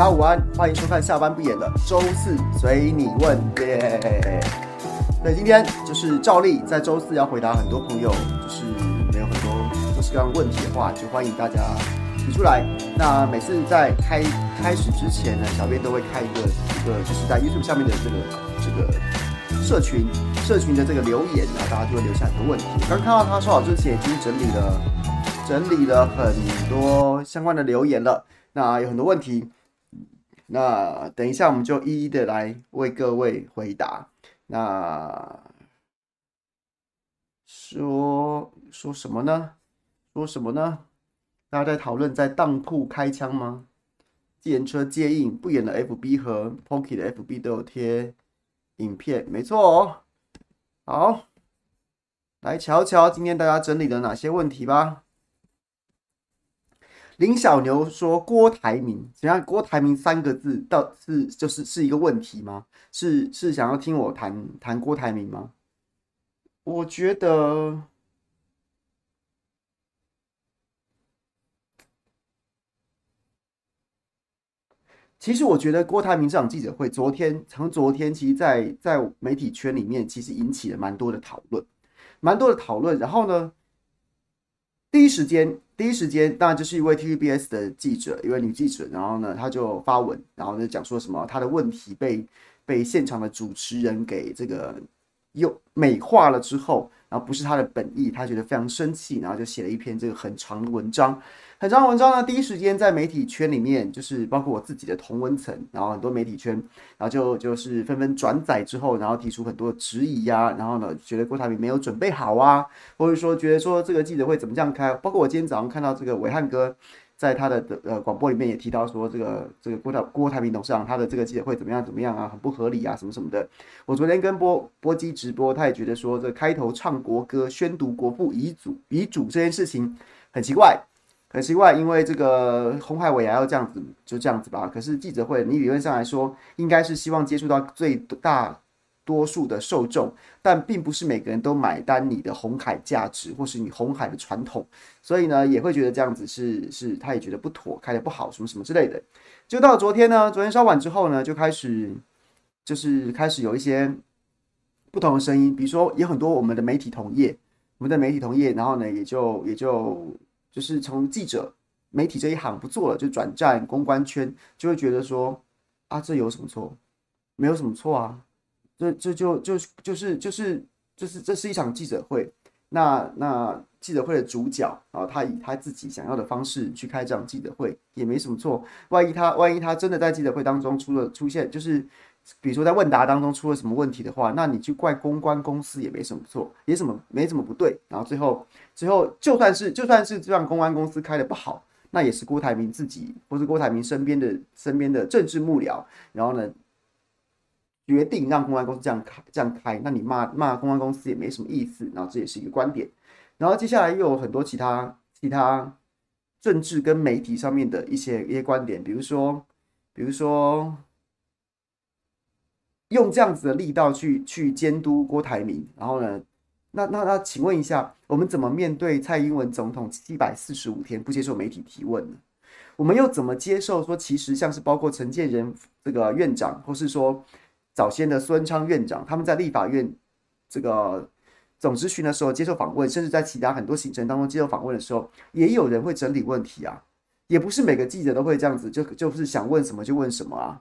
大家午安，欢迎收看下班不演的周四随你问耶。那，今天就是照例在周四要回答很多朋友就是没有很多各式各样问题的话，就欢迎大家提出来。那每次在开开始之前呢，小编都会开一个一个就是在 YouTube 下面的这个这个社群社群的这个留言，然后大家就会留下很多问题。刚看到他说好之前已经整理了整理了很多相关的留言了，那有很多问题。那等一下，我们就一一的来为各位回答。那说说什么呢？说什么呢？大家在讨论在当铺开枪吗？计程车接应不演的 FB 和 Pocket 的 FB 都有贴影片，没错哦。好，来瞧瞧今天大家整理了哪些问题吧。林小牛说：“郭台铭，怎样？郭台铭三个字，到是就是是一个问题吗？是是想要听我谈谈郭台铭吗？我觉得，其实我觉得郭台铭这场记者会，昨天从昨天，其实在在媒体圈里面，其实引起了蛮多的讨论，蛮多的讨论。然后呢，第一时间。”第一时间，当然就是一位 TVBS 的记者，一位女记者，然后呢，她就发文，然后呢讲说什么，她的问题被被现场的主持人给这个又美化了之后，然后不是她的本意，她觉得非常生气，然后就写了一篇这个很长的文章。很长文章呢，第一时间在媒体圈里面，就是包括我自己的同文层，然后很多媒体圈，然后就就是纷纷转载之后，然后提出很多质疑呀、啊，然后呢，觉得郭台铭没有准备好啊，或者说觉得说这个记者会怎么这样开？包括我今天早上看到这个伟汉哥在他的呃广播里面也提到说，这个这个郭台郭台铭董事长他的这个记者会怎么样怎么样啊，很不合理啊，什么什么的。我昨天跟波波基直播，他也觉得说，这开头唱国歌宣读国父遗嘱遗嘱这件事情很奇怪。很奇怪，因为这个红海尾牙要这样子，就这样子吧。可是记者会，你理论上来说，应该是希望接触到最大多数的受众，但并不是每个人都买单你的红海价值，或是你红海的传统，所以呢，也会觉得这样子是是，他也觉得不妥，开得不好，什么什么之类的。就到昨天呢，昨天稍晚之后呢，就开始就是开始有一些不同的声音，比如说有很多我们的媒体同业，我们的媒体同业，然后呢，也就也就。就是从记者、媒体这一行不做了，就转战公关圈，就会觉得说啊，这有什么错？没有什么错啊，这这就就就是就是就是这是一场记者会，那那记者会的主角啊，他以他自己想要的方式去开这场记者会，也没什么错。万一他万一他真的在记者会当中出了出现，就是。比如说在问答当中出了什么问题的话，那你去怪公关公司也没什么错，也什么没什么不对。然后最后最后就算是就算是这样公关公司开的不好，那也是郭台铭自己或是郭台铭身边的身边的政治幕僚，然后呢决定让公关公司这样开这样开，那你骂骂公关公司也没什么意思。然后这也是一个观点。然后接下来又有很多其他其他政治跟媒体上面的一些一些观点，比如说比如说。用这样子的力道去去监督郭台铭，然后呢，那那那，请问一下，我们怎么面对蔡英文总统七百四十五天不接受媒体提问呢？我们又怎么接受说，其实像是包括陈建仁这个院长，或是说早先的苏贞昌院长，他们在立法院这个总咨询的时候接受访问，甚至在其他很多行程当中接受访问的时候，也有人会整理问题啊，也不是每个记者都会这样子，就就是想问什么就问什么啊。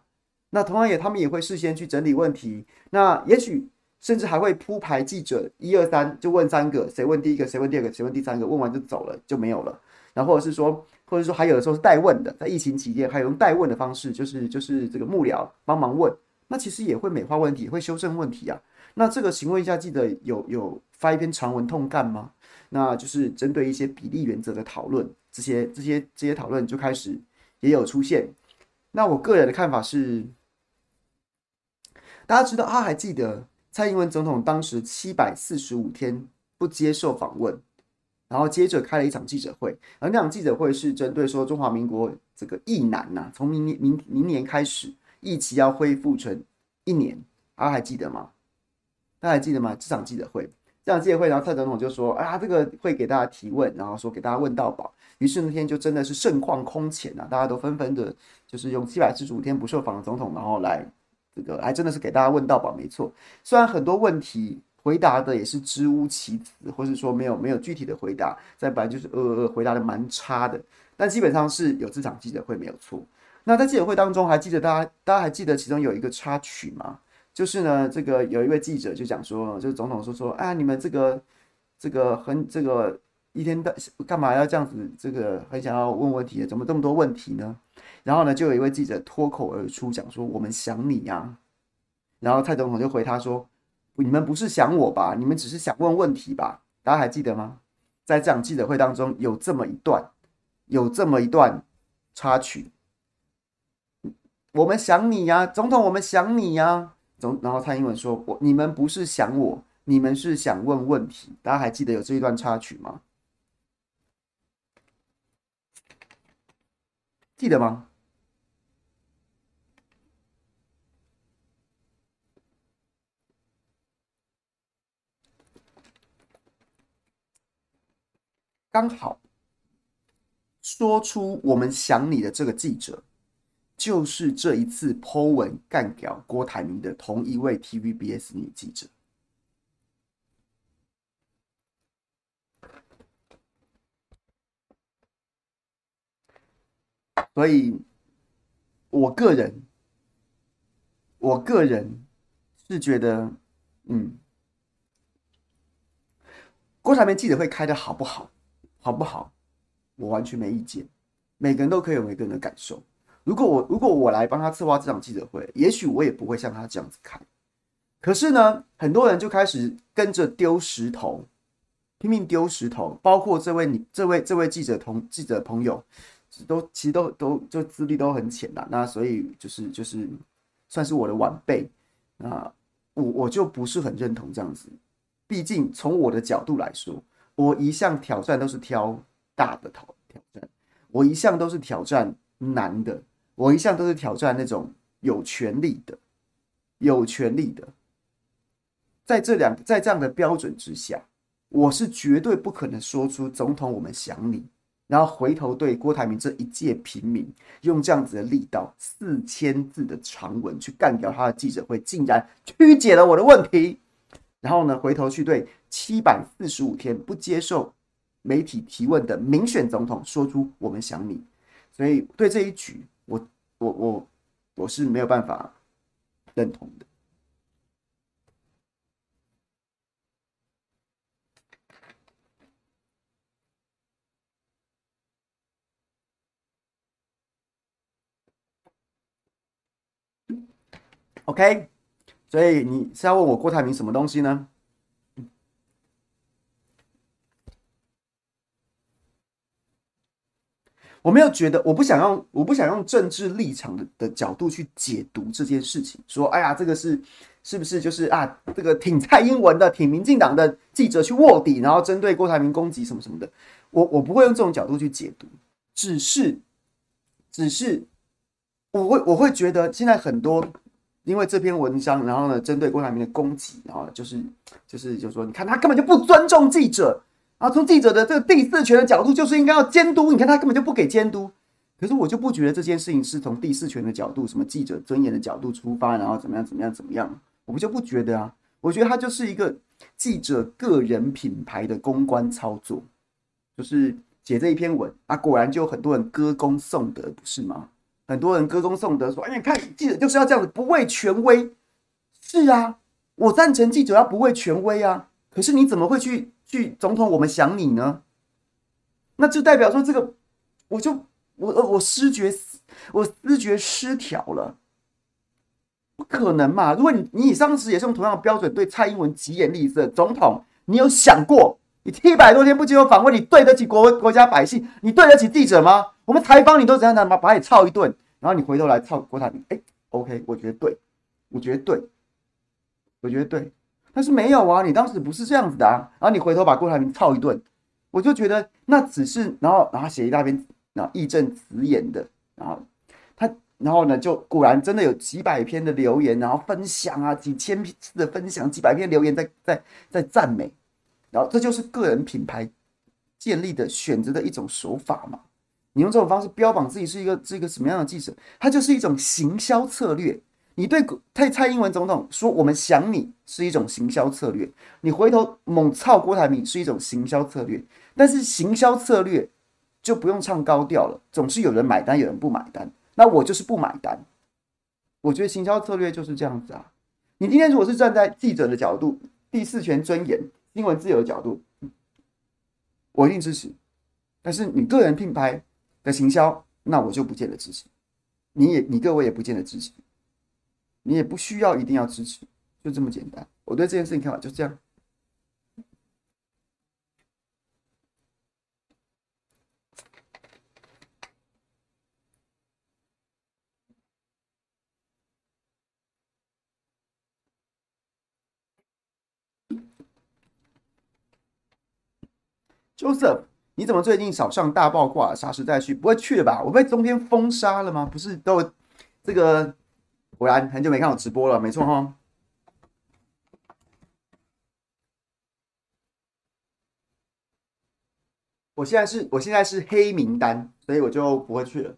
那同样也，他们也会事先去整理问题。那也许甚至还会铺排记者一二三就问三个，谁问第一个，谁问第二个，谁问第三个，问完就走了就没有了。然后或者是说，或者说还有的时候是代问的，在疫情期间还有用代问的方式，就是就是这个幕僚帮忙问。那其实也会美化问题，会修正问题啊。那这个请问一下，记得有有发一篇长文痛干吗？那就是针对一些比例原则的讨论，这些这些这些讨论就开始也有出现。那我个人的看法是。大家知道，他还记得蔡英文总统当时七百四十五天不接受访问，然后接着开了一场记者会，而那场记者会是针对说中华民国这个疫难呐，从明年明明年开始疫期要恢复成一年，大家还记得吗？大家还记得吗？这场记者会，这场记者会，然后蔡总统就说：“啊，这个会给大家提问，然后说给大家问到饱。”于是那天就真的是盛况空前啊，大家都纷纷的，就是用七百四十五天不受访的总统，然后来这个还真的是给大家问到宝，没错。虽然很多问题回答的也是支吾其词，或是说没有没有具体的回答，再不然就是呃呃回答的蛮差的，但基本上是有这场记者会没有错。那在记者会当中，还记得大家大家还记得其中有一个插曲吗？就是呢，这个有一位记者就讲说，就是总统说说，啊，你们这个这个很这个一天到干嘛要这样子，这个很想要问问题，怎么这么多问题呢？然后呢，就有一位记者脱口而出讲说，我们想你呀。然后蔡总统就回他说，你们不是想我吧？你们只是想问问题吧？大家还记得吗？在这场记者会当中有这么一段，有这么一段插曲，我们想你呀，总统，我们想你呀。总，然后蔡英文说：“我你们不是想我，你们是想问问题。大家还记得有这一段插曲吗？记得吗？刚好说出我们想你的这个记者。”就是这一次 Po 文干掉郭台铭的同一位 TVBS 女记者，所以，我个人，我个人是觉得，嗯，郭台铭记者会开的好不好，好不好，我完全没意见，每个人都可以有每个人的感受。如果我如果我来帮他策划这场记者会，也许我也不会像他这样子看。可是呢，很多人就开始跟着丢石头，拼命丢石头，包括这位你这位这位记者同记者朋友，都其实都都就资历都很浅啦。那所以就是就是算是我的晚辈啊，我我就不是很认同这样子。毕竟从我的角度来说，我一向挑战都是挑大的挑挑战，我一向都是挑战难的。我一向都是挑战那种有权力的、有权力的，在这两在这样的标准之下，我是绝对不可能说出“总统，我们想你”，然后回头对郭台铭这一介平民用这样子的力道四千字的长文去干掉他的记者会，竟然曲解了我的问题，然后呢，回头去对七百四十五天不接受媒体提问的民选总统说出“我们想你”，所以对这一局。我我我我是没有办法认同的。OK，所以你是要问我郭台铭什么东西呢？我没有觉得，我不想用，我不想用政治立场的的角度去解读这件事情。说，哎呀，这个是是不是就是啊，这个挺蔡英文的、挺民进党的记者去卧底，然后针对郭台铭攻击什么什么的。我我不会用这种角度去解读，只是，只是我会我会觉得现在很多因为这篇文章，然后呢，针对郭台铭的攻击，然后就是就是就说，你看他根本就不尊重记者。啊，从记者的这个第四权的角度，就是应该要监督。你看他根本就不给监督，可是我就不觉得这件事情是从第四权的角度，什么记者尊严的角度出发，然后怎么样怎么样怎么样，我们就不觉得啊。我觉得他就是一个记者个人品牌的公关操作，就是写这一篇文啊，果然就有很多人歌功颂德，不是吗？很多人歌功颂德说，哎，你看记者就是要这样子，不畏权威。是啊，我赞成记者要不畏权威啊。可是你怎么会去？去总统，我们想你呢，那就代表说这个，我就我我失觉我失觉失调了，不可能嘛？如果你你当时也是用同样的标准对蔡英文疾言厉色，总统，你有想过你七百多天不接受访问，你对得起国国家百姓，你对得起记者吗？我们采访你都怎样怎样把把你操一顿，然后你回头来操郭台铭，哎、，OK，我觉得对，我觉得对，我觉得对。但是没有啊，你当时不是这样子的啊，然后你回头把郭台铭操一顿，我就觉得那只是，然后然后写一大篇，然后义正辞严的，然后他，然后呢就果然真的有几百篇的留言，然后分享啊，几千次的分享，几百篇留言在在在赞美，然后这就是个人品牌建立的选择的一种手法嘛。你用这种方式标榜自己是一个是一个什么样的记者，它就是一种行销策略。你对蔡蔡英文总统说“我们想你”是一种行销策略，你回头猛操郭台铭是一种行销策略。但是行销策略就不用唱高调了，总是有人买单，有人不买单。那我就是不买单。我觉得行销策略就是这样子啊。你今天如果是站在记者的角度、第四权尊严、新闻自由的角度，我一定支持。但是你个人品牌的行销，那我就不见得支持。你也，你各位也不见得支持。你也不需要一定要支持，就这么简单。我对这件事情看法就是这样。Joseph，你怎么最近少上大爆挂？啥时再去？不会去了吧？我被中天封杀了吗？不是都这个？果然很久没看我直播了，没错哈。我现在是，我现在是黑名单，所以我就不会去了。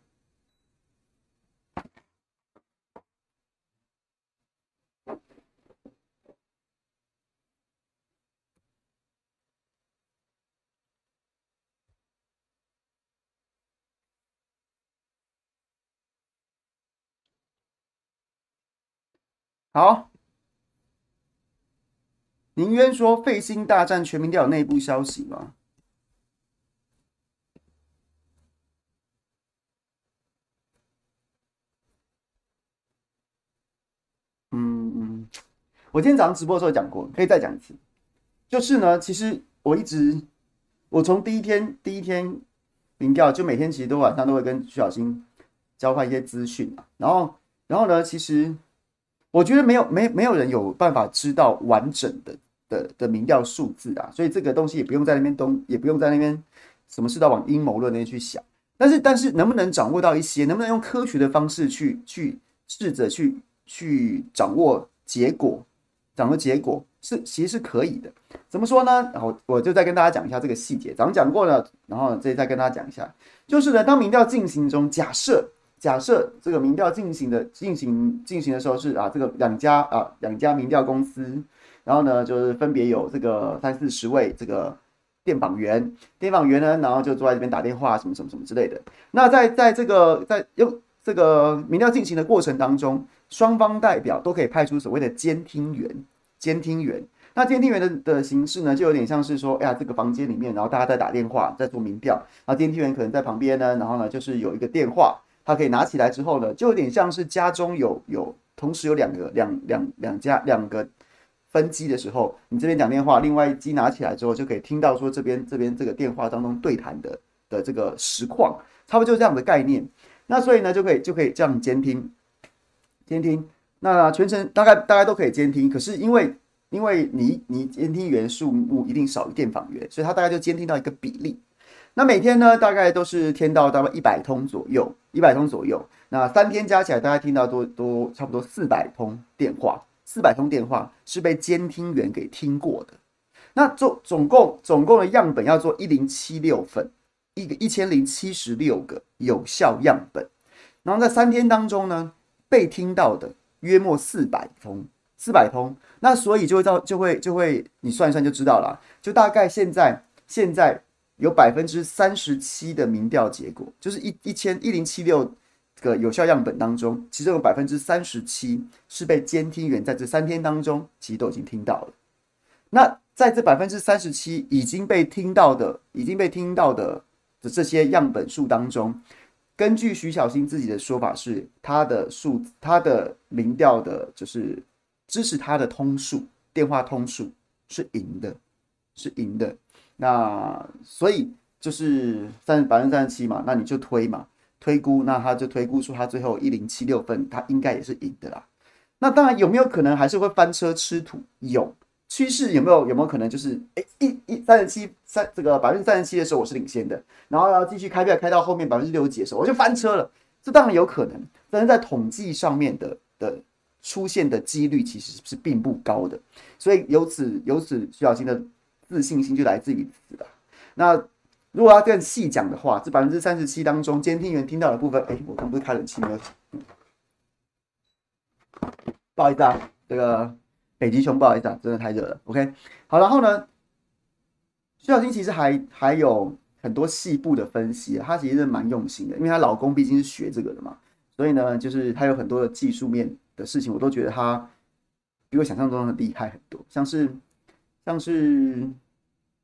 好，宁渊说废心大战全民调有内部消息吗？嗯嗯，我今天早上直播的时候讲过，可以再讲一次。就是呢，其实我一直，我从第一天第一天民调，就每天其实都晚上都会跟徐小新交换一些资讯，然后然后呢，其实。我觉得没有没没有人有办法知道完整的的的民调数字啊，所以这个东西也不用在那边东，也不用在那边什么事都往阴谋论那边去想。但是但是能不能掌握到一些，能不能用科学的方式去去试着去去掌握结果，掌握结果是其实是可以的。怎么说呢？然后我就再跟大家讲一下这个细节。早上讲过了，然后这再跟大家讲一下，就是呢，当民调进行中，假设。假设这个民调进行的进行进行的时候是啊，这个两家啊两家民调公司，然后呢就是分别有这个三四十位这个电访员，电访员呢，然后就坐在这边打电话什么什么什么之类的。那在在这个在用这个民调进行的过程当中，双方代表都可以派出所谓的监听员，监听员。那监听员的的形式呢，就有点像是说，哎呀，这个房间里面，然后大家在打电话在做民调，然后监听员可能在旁边呢，然后呢就是有一个电话。它可以拿起来之后呢，就有点像是家中有有同时有两个两两两家两个分机的时候，你这边讲电话，另外一机拿起来之后就可以听到说这边这边这个电话当中对谈的的这个实况，差不多就是这样的概念。那所以呢，就可以就可以这样监听监听，那全程大概大概都可以监听。可是因为因为你你监听员数目一定少于电访员，所以他大概就监听到一个比例。那每天呢，大概都是听到大概一百通左右，一百通左右。那三天加起来，大概听到多多差不多四百通电话，四百通电话是被监听员给听过的。那总总共总共的样本要做一零七六份，一个一千零七十六个有效样本。然后在三天当中呢，被听到的约莫四百通，四百通。那所以就会到就会就会你算一算就知道了，就大概现在现在。有百分之三十七的民调结果，就是一一千一零七六个有效样本当中，其中有百分之三十七是被监听员在这三天当中其实都已经听到了。那在这百分之三十七已经被听到的、已经被听到的的这些样本数当中，根据徐小新自己的说法是，他的数他的民调的，就是支持他的通数电话通数是赢的，是赢的。那所以就是三百分之三十七嘛，那你就推嘛，推估，那他就推估出他最后一零七六份，他应该也是赢的啦。那当然有没有可能还是会翻车吃土？有趋势有没有有没有可能就是哎一一三十七三这个百分之三十七的时候我是领先的，然后要继续开票开到后面百分之六十几的时候我就翻车了，这当然有可能，但是在统计上面的的出现的几率其实是并不高的，所以由此由此徐小新的。自信心就来自于此了。那如果要更细讲的话，这百分之三十七当中，监听员听到的部分，哎，我刚不是开冷气没有？不好意思啊，这个北极熊不好意思啊，真的太热了。OK，好，然后呢，徐小新其实还还有很多细部的分析，她其实是蛮用心的，因为她老公毕竟是学这个的嘛，所以呢，就是她有很多的技术面的事情，我都觉得她比我想象中的厉害很多，像是像是。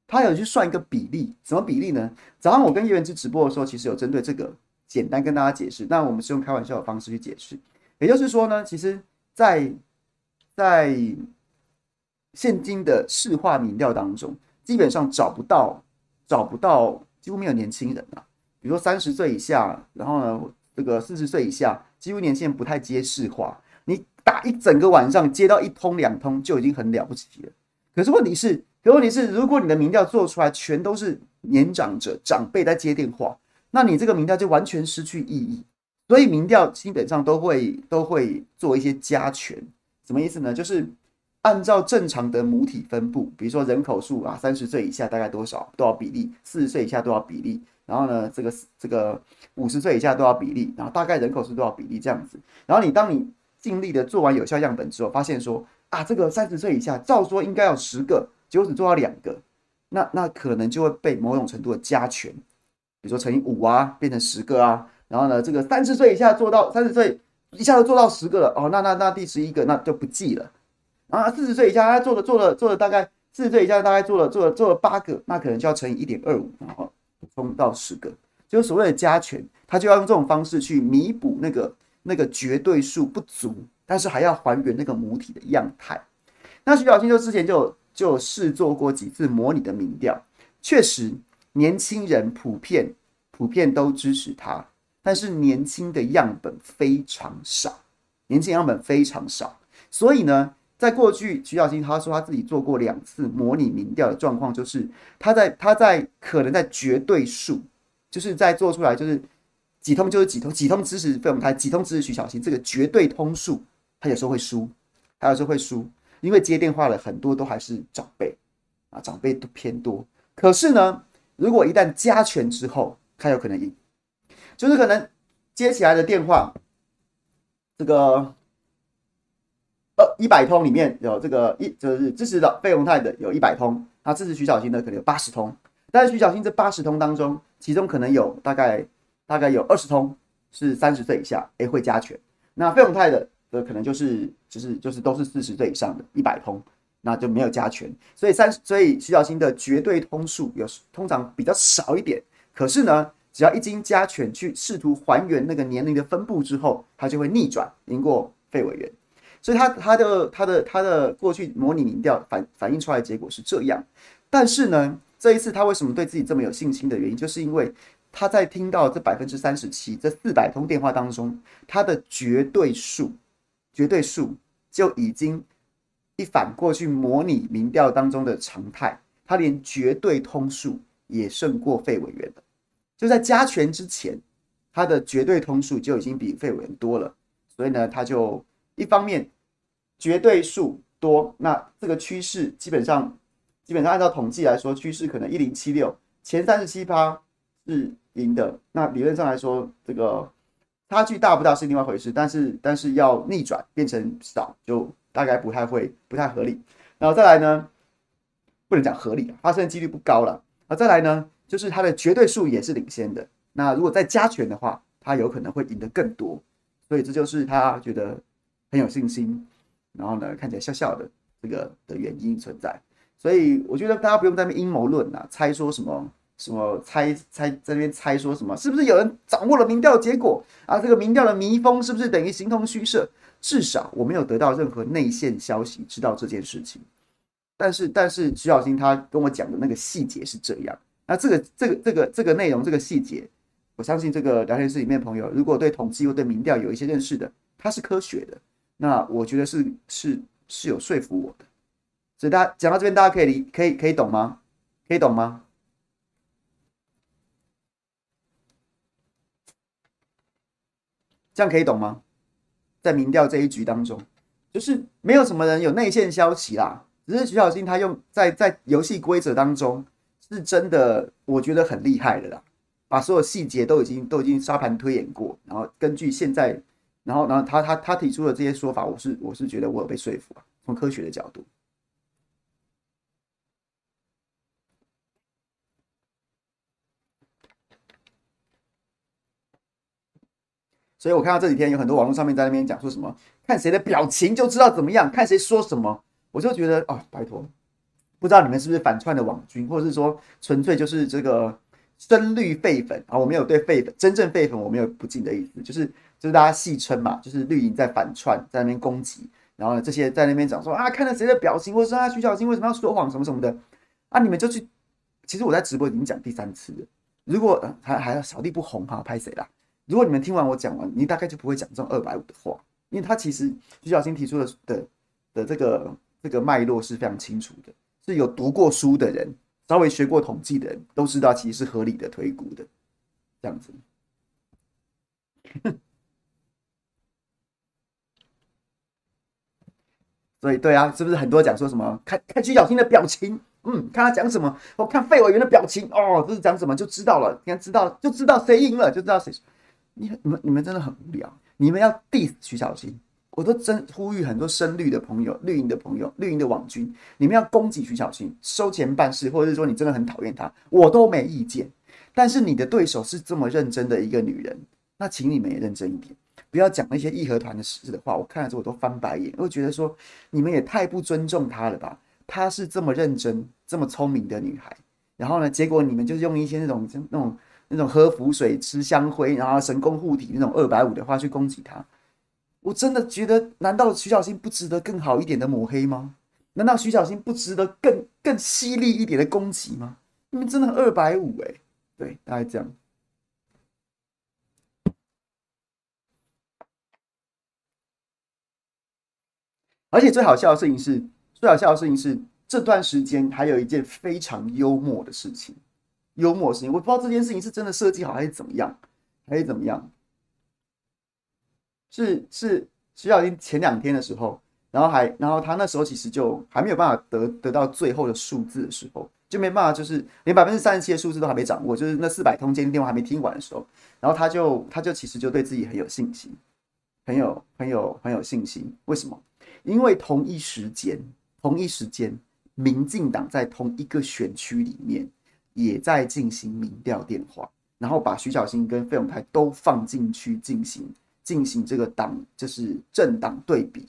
他有去算一个比例，什么比例呢？早上我跟叶元之直播的时候，其实有针对这个简单跟大家解释。那我们是用开玩笑的方式去解释，也就是说呢，其实在，在现今的市话民调当中，基本上找不到找不到，几乎没有年轻人啊。比如说三十岁以下，然后呢，这个四十岁以下，几乎年轻人不太接市话。你打一整个晚上接到一通两通就已经很了不起了。可是问题是。可问题是，如果你的民调做出来全都是年长者、长辈在接电话，那你这个民调就完全失去意义。所以民调基本上都会都会做一些加权，什么意思呢？就是按照正常的母体分布，比如说人口数啊，三十岁以下大概多少多少比例，四十岁以下多少比例，然后呢，这个这个五十岁以下多少比例，然后大概人口是多少比例这样子。然后你当你尽力的做完有效样本之后，发现说啊，这个三十岁以下照说应该有十个。结果只做到两个，那那可能就会被某种程度的加权，比如说乘以五啊，变成十个啊。然后呢，这个三十岁以下做到三十岁一下子做到十个了哦，那那那第十一个那就不记了。然后四十岁以下他做了做了做了大概四十岁以下大概做了做了做了八个，那可能就要乘以一点二五，然后冲到十个，就是所谓的加权，他就要用这种方式去弥补那个那个绝对数不足，但是还要还原那个母体的样态。那徐小新就之前就。就试做过几次模拟的民调，确实年轻人普遍普遍都支持他，但是年轻的样本非常少，年轻样本非常少，所以呢，在过去徐小新他说他自己做过两次模拟民调的状况，就是他在他在可能在绝对数，就是在做出来就是几通就是几通，几通支持费鸿泰，几通支持徐小新，这个绝对通数，他有时候会输，他有时候会输。因为接电话的很多都还是长辈啊，长辈都偏多。可是呢，如果一旦加权之后，他有可能赢，就是可能接起来的电话，这个呃一百通里面有这个一就是支持的费鸿泰的有一百通，他支持徐小新的可能有八十通，但是徐小新这八十通当中，其中可能有大概大概有二十通是三十岁以下，诶会加权，那费鸿泰的。这可能就是就是就是都是四十岁以上的，一百通，那就没有加权，所以三所以徐小新的绝对通数有通常比较少一点，可是呢，只要一经加权去试图还原那个年龄的分布之后，他就会逆转赢过费委员，所以他他的他的他的过去模拟民调反反映出来的结果是这样，但是呢，这一次他为什么对自己这么有信心的原因，就是因为他在听到这百分之三十七这四百通电话当中，他的绝对数。绝对数就已经一反过去模拟民调当中的常态，他连绝对通数也胜过费委员了。就在加权之前，他的绝对通数就已经比费委员多了。所以呢，他就一方面绝对数多，那这个趋势基本上基本上按照统计来说，趋势可能一零七六前三十七趴是赢的。那理论上来说，这个。差距大不大是另外一回事，但是但是要逆转变成少，就大概不太会，不太合理。然后再来呢，不能讲合理，发生的几率不高了。啊，再来呢，就是它的绝对数也是领先的。那如果再加权的话，他有可能会赢得更多。所以这就是他觉得很有信心，然后呢，看起来笑笑的这个的原因存在。所以我觉得大家不用在那阴谋论啊，猜说什么。什么猜猜在那边猜说什么？是不是有人掌握了民调结果啊？这个民调的迷风是不是等于形同虚设？至少我没有得到任何内线消息知道这件事情。但是，但是徐小新他跟我讲的那个细节是这样。那这个这个这个这个内容这个细节，我相信这个聊天室里面朋友，如果对统计或对民调有一些认识的，它是科学的。那我觉得是是是有说服我的。所以大家讲到这边，大家可以理可以可以懂吗？可以懂吗？这样可以懂吗？在民调这一局当中，就是没有什么人有内线消息啦，只是徐小新他用在在游戏规则当中是真的，我觉得很厉害的啦，把所有细节都已经都已经沙盘推演过，然后根据现在，然后然后他他他提出的这些说法，我是我是觉得我有被说服啊，从科学的角度。所以我看到这几天有很多网络上面在那边讲说什么，看谁的表情就知道怎么样，看谁说什么，我就觉得啊，拜托，不知道你们是不是反串的网军，或者是说纯粹就是这个深绿废粉啊？我没有对废粉真正废粉我没有不敬的意思，就是就是大家戏称嘛，就是绿营在反串，在那边攻击，然后呢这些在那边讲说啊，看了谁的表情，或者说啊徐小新为什么要说谎什么什么的啊，你们就去，其实我在直播已经讲第三次了，如果还还要扫地不红哈，拍谁啦？如果你们听完我讲完，你大概就不会讲这种二百五的话，因为他其实徐小新提出的的的这个这个脉络是非常清楚的，是有读过书的人，稍微学过统计的人都知道，其实是合理的推估的，这样子。所以对啊，是不是很多讲说什么看看徐小新的表情，嗯，看他讲什么，我看费委员的表情，哦，这是讲什么就知道了，你看知道就知道谁赢了，就知道谁。你你们你们真的很无聊，你们要 diss 徐小新，我都真呼吁很多深绿的朋友、绿营的朋友、绿营的网军，你们要攻击徐小新，收钱办事，或者是说你真的很讨厌他，我都没意见。但是你的对手是这么认真的一个女人，那请你们也认真一点，不要讲那些义和团的事的话。我看了之后我都翻白眼，我觉得说你们也太不尊重她了吧？她是这么认真、这么聪明的女孩，然后呢，结果你们就是用一些那种那种。那种喝符水、吃香灰，然后神功护体那种二百五的话去攻击他，我真的觉得，难道徐小新不值得更好一点的抹黑吗？难道徐小新不值得更更犀利一点的攻击吗？你们真的二百五哎，对，大概这样。而且最好笑的事情是，最好笑的事情是，这段时间还有一件非常幽默的事情。幽默的事情，我不知道这件事情是真的设计好还是怎么样，还是怎么样？是是徐小新前两天的时候，然后还然后他那时候其实就还没有办法得得到最后的数字的时候，就没办法，就是连百分之三十七的数字都还没掌握，就是那四百通接听电话还没听完的时候，然后他就他就其实就对自己很有信心，很有很有很有信心。为什么？因为同一时间同一时间，民进党在同一个选区里面。也在进行民调电话，然后把徐小新跟费永泰都放进去进行进行这个党就是政党对比，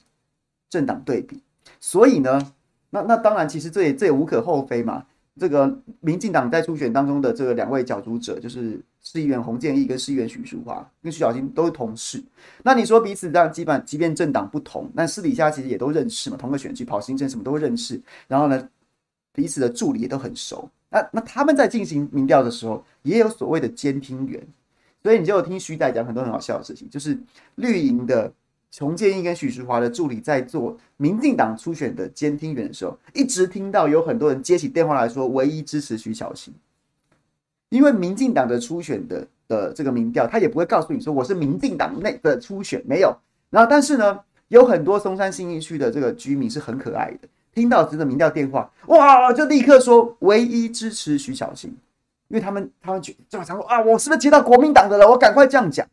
政党对比。所以呢，那那当然，其实这也这也无可厚非嘛。这个民进党在初选当中的这个两位角逐者，就是市议员洪建义跟市议员许淑华，跟徐小新都是同事。那你说彼此这样，基本即便政党不同，但私底下其实也都认识嘛，同个选区跑行程什么都认识。然后呢，彼此的助理也都很熟。那那他们在进行民调的时候，也有所谓的监听员，所以你就听徐仔讲很多很好笑的事情，就是绿营的洪建义跟许淑华的助理在做民进党初选的监听员的时候，一直听到有很多人接起电话来说，唯一支持徐小新，因为民进党的初选的的这个民调，他也不会告诉你说我是民进党内的初选，没有。然后但是呢，有很多松山新义区的这个居民是很可爱的。听到这个民调电话，哇，就立刻说唯一支持徐小新，因为他们他们就就想说啊，我是不是接到国民党的了？我赶快这样讲。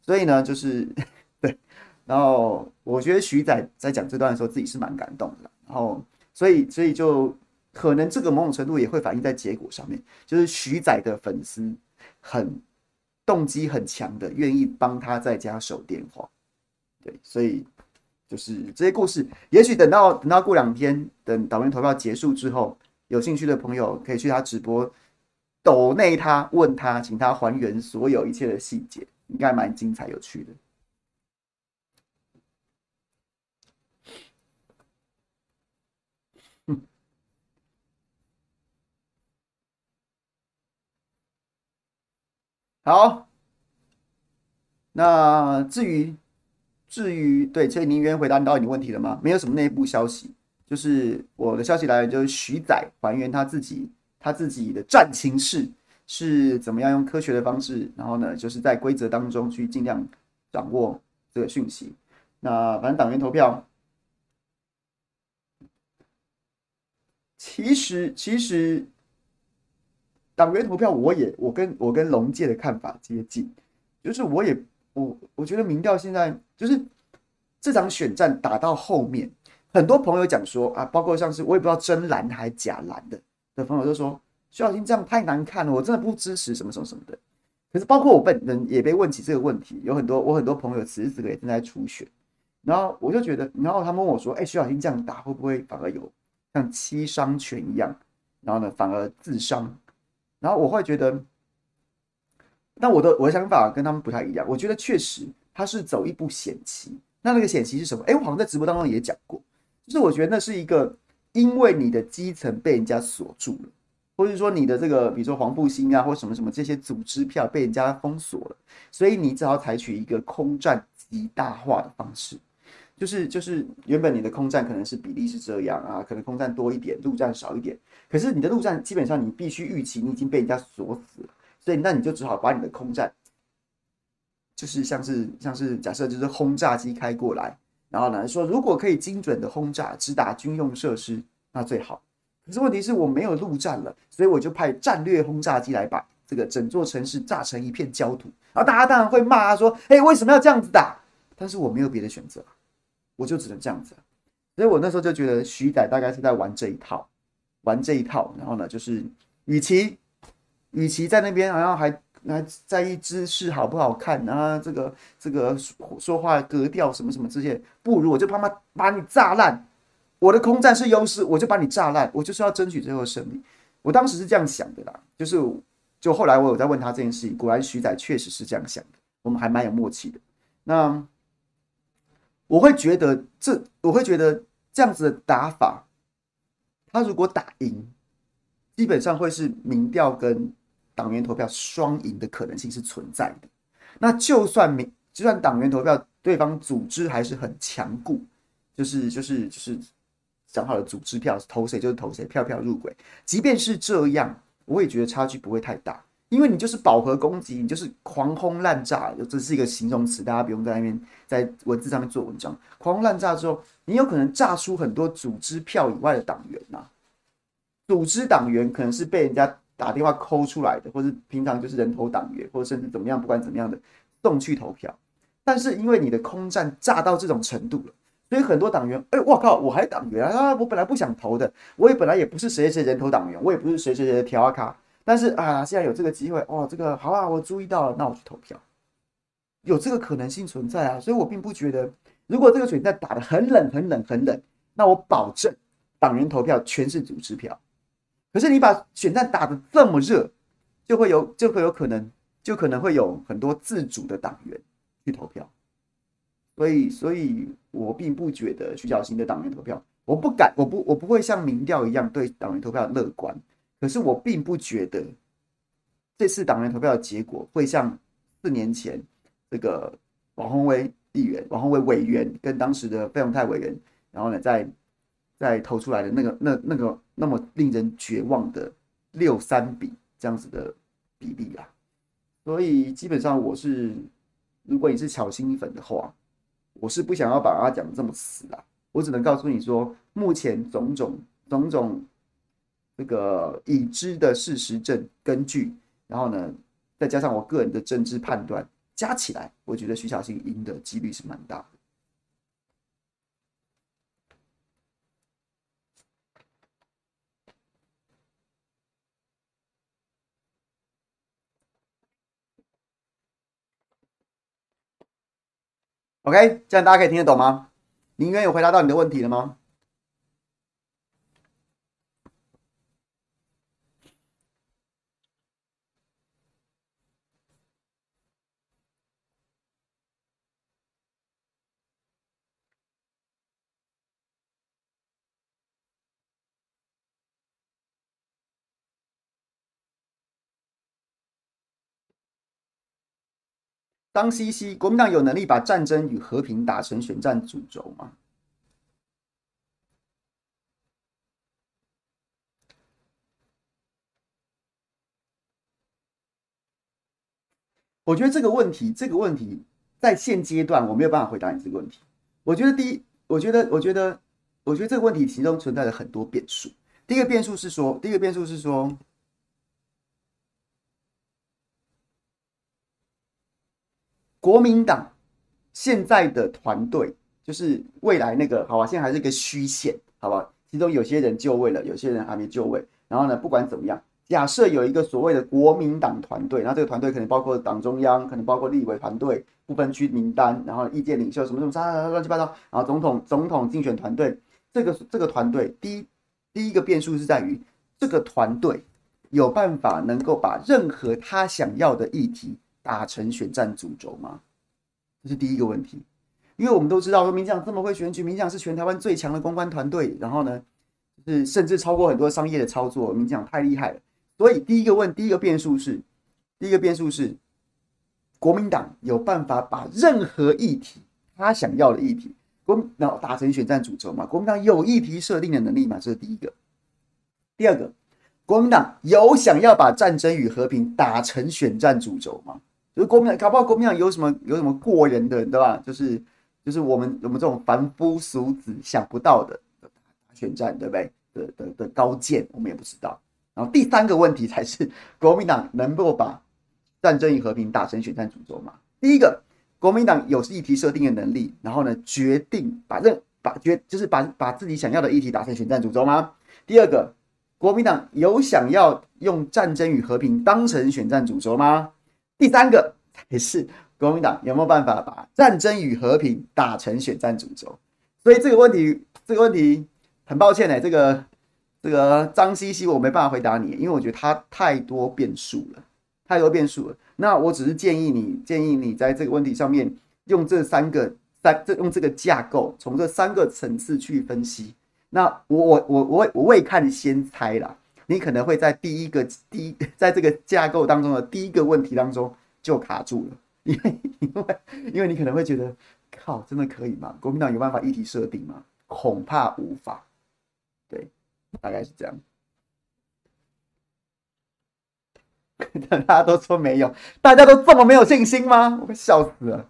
所以呢，就是 对，然后我觉得徐仔在讲这段的时候，自己是蛮感动的。然后，所以所以就可能这个某种程度也会反映在结果上面，就是徐仔的粉丝很动机很强的，愿意帮他在家守电话。对，所以。就是这些故事，也许等到等到过两天，等导员投票结束之后，有兴趣的朋友可以去他直播，抖内他问他，请他还原所有一切的细节，应该蛮精彩有趣的。好，那至于。至于对，所以您愿回答到你问题了吗？没有什么内部消息，就是我的消息来源就是徐仔还原他自己他自己的战情室是怎么样用科学的方式，然后呢，就是在规则当中去尽量掌握这个讯息。那反正党员投票，其实其实党员投票，我也我跟我跟龙介的看法接近，就是我也我我觉得民调现在就是这场选战打到后面，很多朋友讲说啊，包括像是我也不知道真蓝还是假蓝的的朋友就说徐巧芯这样太难看了，我真的不支持什么什么什么的。可是包括我本人也被问起这个问题，有很多我很多朋友此时此刻也正在初选，然后我就觉得，然后他们问我说：“哎，徐巧芯这样打会不会反而有像七伤拳一样？然后呢，反而自伤？”然后我会觉得，那我的我的想法跟他们不太一样。我觉得确实他是走一步险棋。那那个险棋是什么？哎，我好像在直播当中也讲过，就是我觉得那是一个因为你的基层被人家锁住了。或者说你的这个，比如说黄复兴啊，或什么什么这些组织票被人家封锁了，所以你只好采取一个空战极大化的方式，就是就是原本你的空战可能是比例是这样啊，可能空战多一点，陆战少一点，可是你的陆战基本上你必须预期你已经被人家锁死了，所以那你就只好把你的空战，就是像是像是假设就是轰炸机开过来，然后呢说如果可以精准的轰炸，直打军用设施，那最好。可是问题是我没有陆战了，所以我就派战略轰炸机来把这个整座城市炸成一片焦土。然后大家当然会骂说：“哎，为什么要这样子打？”但是我没有别的选择，我就只能这样子。所以我那时候就觉得徐仔大概是在玩这一套，玩这一套。然后呢，就是与其与其在那边好像还还在意姿势好不好看啊，这个这个说话格调什么什么这些，不如我就他妈把你炸烂。我的空战是优势，我就把你炸烂，我就是要争取最后胜利。我当时是这样想的啦，就是就后来我有在问他这件事情，果然徐仔确实是这样想的，我们还蛮有默契的。那我会觉得这，我会觉得这样子的打法，他如果打赢，基本上会是民调跟党员投票双赢的可能性是存在的。那就算民，就算党员投票对方组织还是很强固，就是就是就是。讲好了组织票投谁就是投谁，票票入轨。即便是这样，我也觉得差距不会太大，因为你就是饱和攻击，你就是狂轰滥炸，这是一个形容词，大家不用在那边在文字上面做文章。狂轰滥炸之后，你有可能炸出很多组织票以外的党员呐、组织党员可能是被人家打电话抠出来的，或是平常就是人头党员，或者甚至怎么样，不管怎么样的送去投票。但是因为你的空战炸到这种程度了。所以很多党员，哎、欸，我靠，我还党员啊！我本来不想投的，我也本来也不是谁谁人头党员，我也不是谁谁谁的条卡。但是啊，现在有这个机会，哦，这个好啊，我注意到了，那我去投票，有这个可能性存在啊。所以我并不觉得，如果这个选战打得很冷、很冷、很冷，那我保证党员投票全是组织票。可是你把选战打得这么热，就会有就会有可能，就可能会有很多自主的党员去投票。所以，所以我并不觉得徐小新的党员投票，我不敢，我不，我不会像民调一样对党员投票乐观。可是，我并不觉得这次党员投票的结果会像四年前这个王宏威议员、王宏威委员跟当时的费鸿泰委员，然后呢，在在投出来的那个那那个那么令人绝望的六三比这样子的比例啊。所以，基本上我是，如果你是巧心粉的话。我是不想要把它讲这么死啊，我只能告诉你说，目前种种种种这个已知的事实证根据，然后呢，再加上我个人的政治判断，加起来，我觉得徐小新赢的几率是蛮大的。OK，这样大家可以听得懂吗？林渊有回答到你的问题了吗？当西西，国民党有能力把战争与和平打成选战主轴吗？我觉得这个问题，这个问题在现阶段我没有办法回答你这个问题。我觉得第一，我觉得，我觉得，我觉得这个问题其中存在着很多变数。第一个变数是说，第一个变数是说，国民党现在的团队就是未来那个，好吧，现在还是一个虚线，好吧，其中有些人就位了，有些人还没就位。然后呢，不管怎么样，假设有一个所谓的国民党团队，然后这个团队可能包括党中央，可能包括立委团队、不分区名单，然后意见领袖什么什么啥乱七八糟，然后总统总统竞选团队，这个这个团队第一。第一个变数是在于这个团队有办法能够把任何他想要的议题打成选战主轴吗？这是第一个问题。因为我们都知道说，民进党这么会选举，民进党是全台湾最强的公关团队，然后呢，是甚至超过很多商业的操作，民进党太厉害了。所以第一个问，第一个变数是，第一个变数是，国民党有办法把任何议题他想要的议题。国民党打成选战主轴嘛？国民党有议题设定的能力嘛？这是第一个。第二个，国民党有想要把战争与和平打成选战主轴吗？就是国民党搞不好国民党有什么有什么过人的，对吧？就是就是我们我们这种凡夫俗子想不到的选战，对不对？的的的高见，我们也不知道。然后第三个问题才是 国民党能够把战争与和平打成选战主轴吗？第一个。国民党有议题设定的能力，然后呢，决定把任把决就是把把自己想要的议题打成选战主轴吗？第二个，国民党有想要用战争与和平当成选战主轴吗？第三个才是国民党有没有办法把战争与和平打成选战主轴？所以这个问题，这个问题很抱歉呢、这个这个张西西我没办法回答你，因为我觉得他太多变数了，太多变数了。那我只是建议你，建议你在这个问题上面用这三个三这用这个架构，从这三个层次去分析。那我我我我我未看先猜啦，你可能会在第一个第一 在这个架构当中的第一个问题当中就卡住了，因为因为因为你可能会觉得，靠，真的可以吗？国民党有办法议题设定吗？恐怕无法。对，大概是这样。大家都说没有，大家都这么没有信心吗？我快笑死了。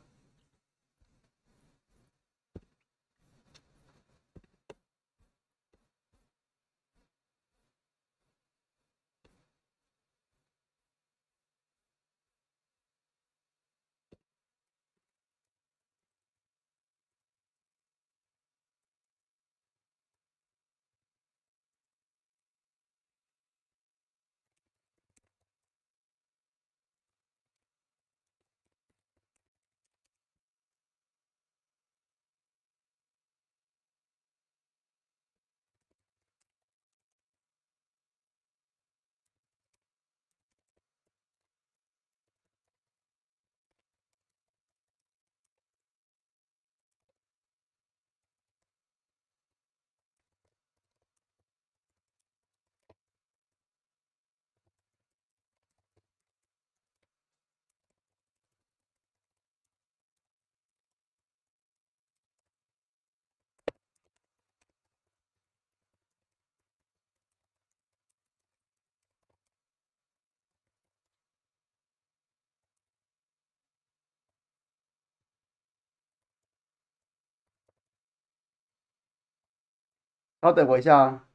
稍等我一下啊。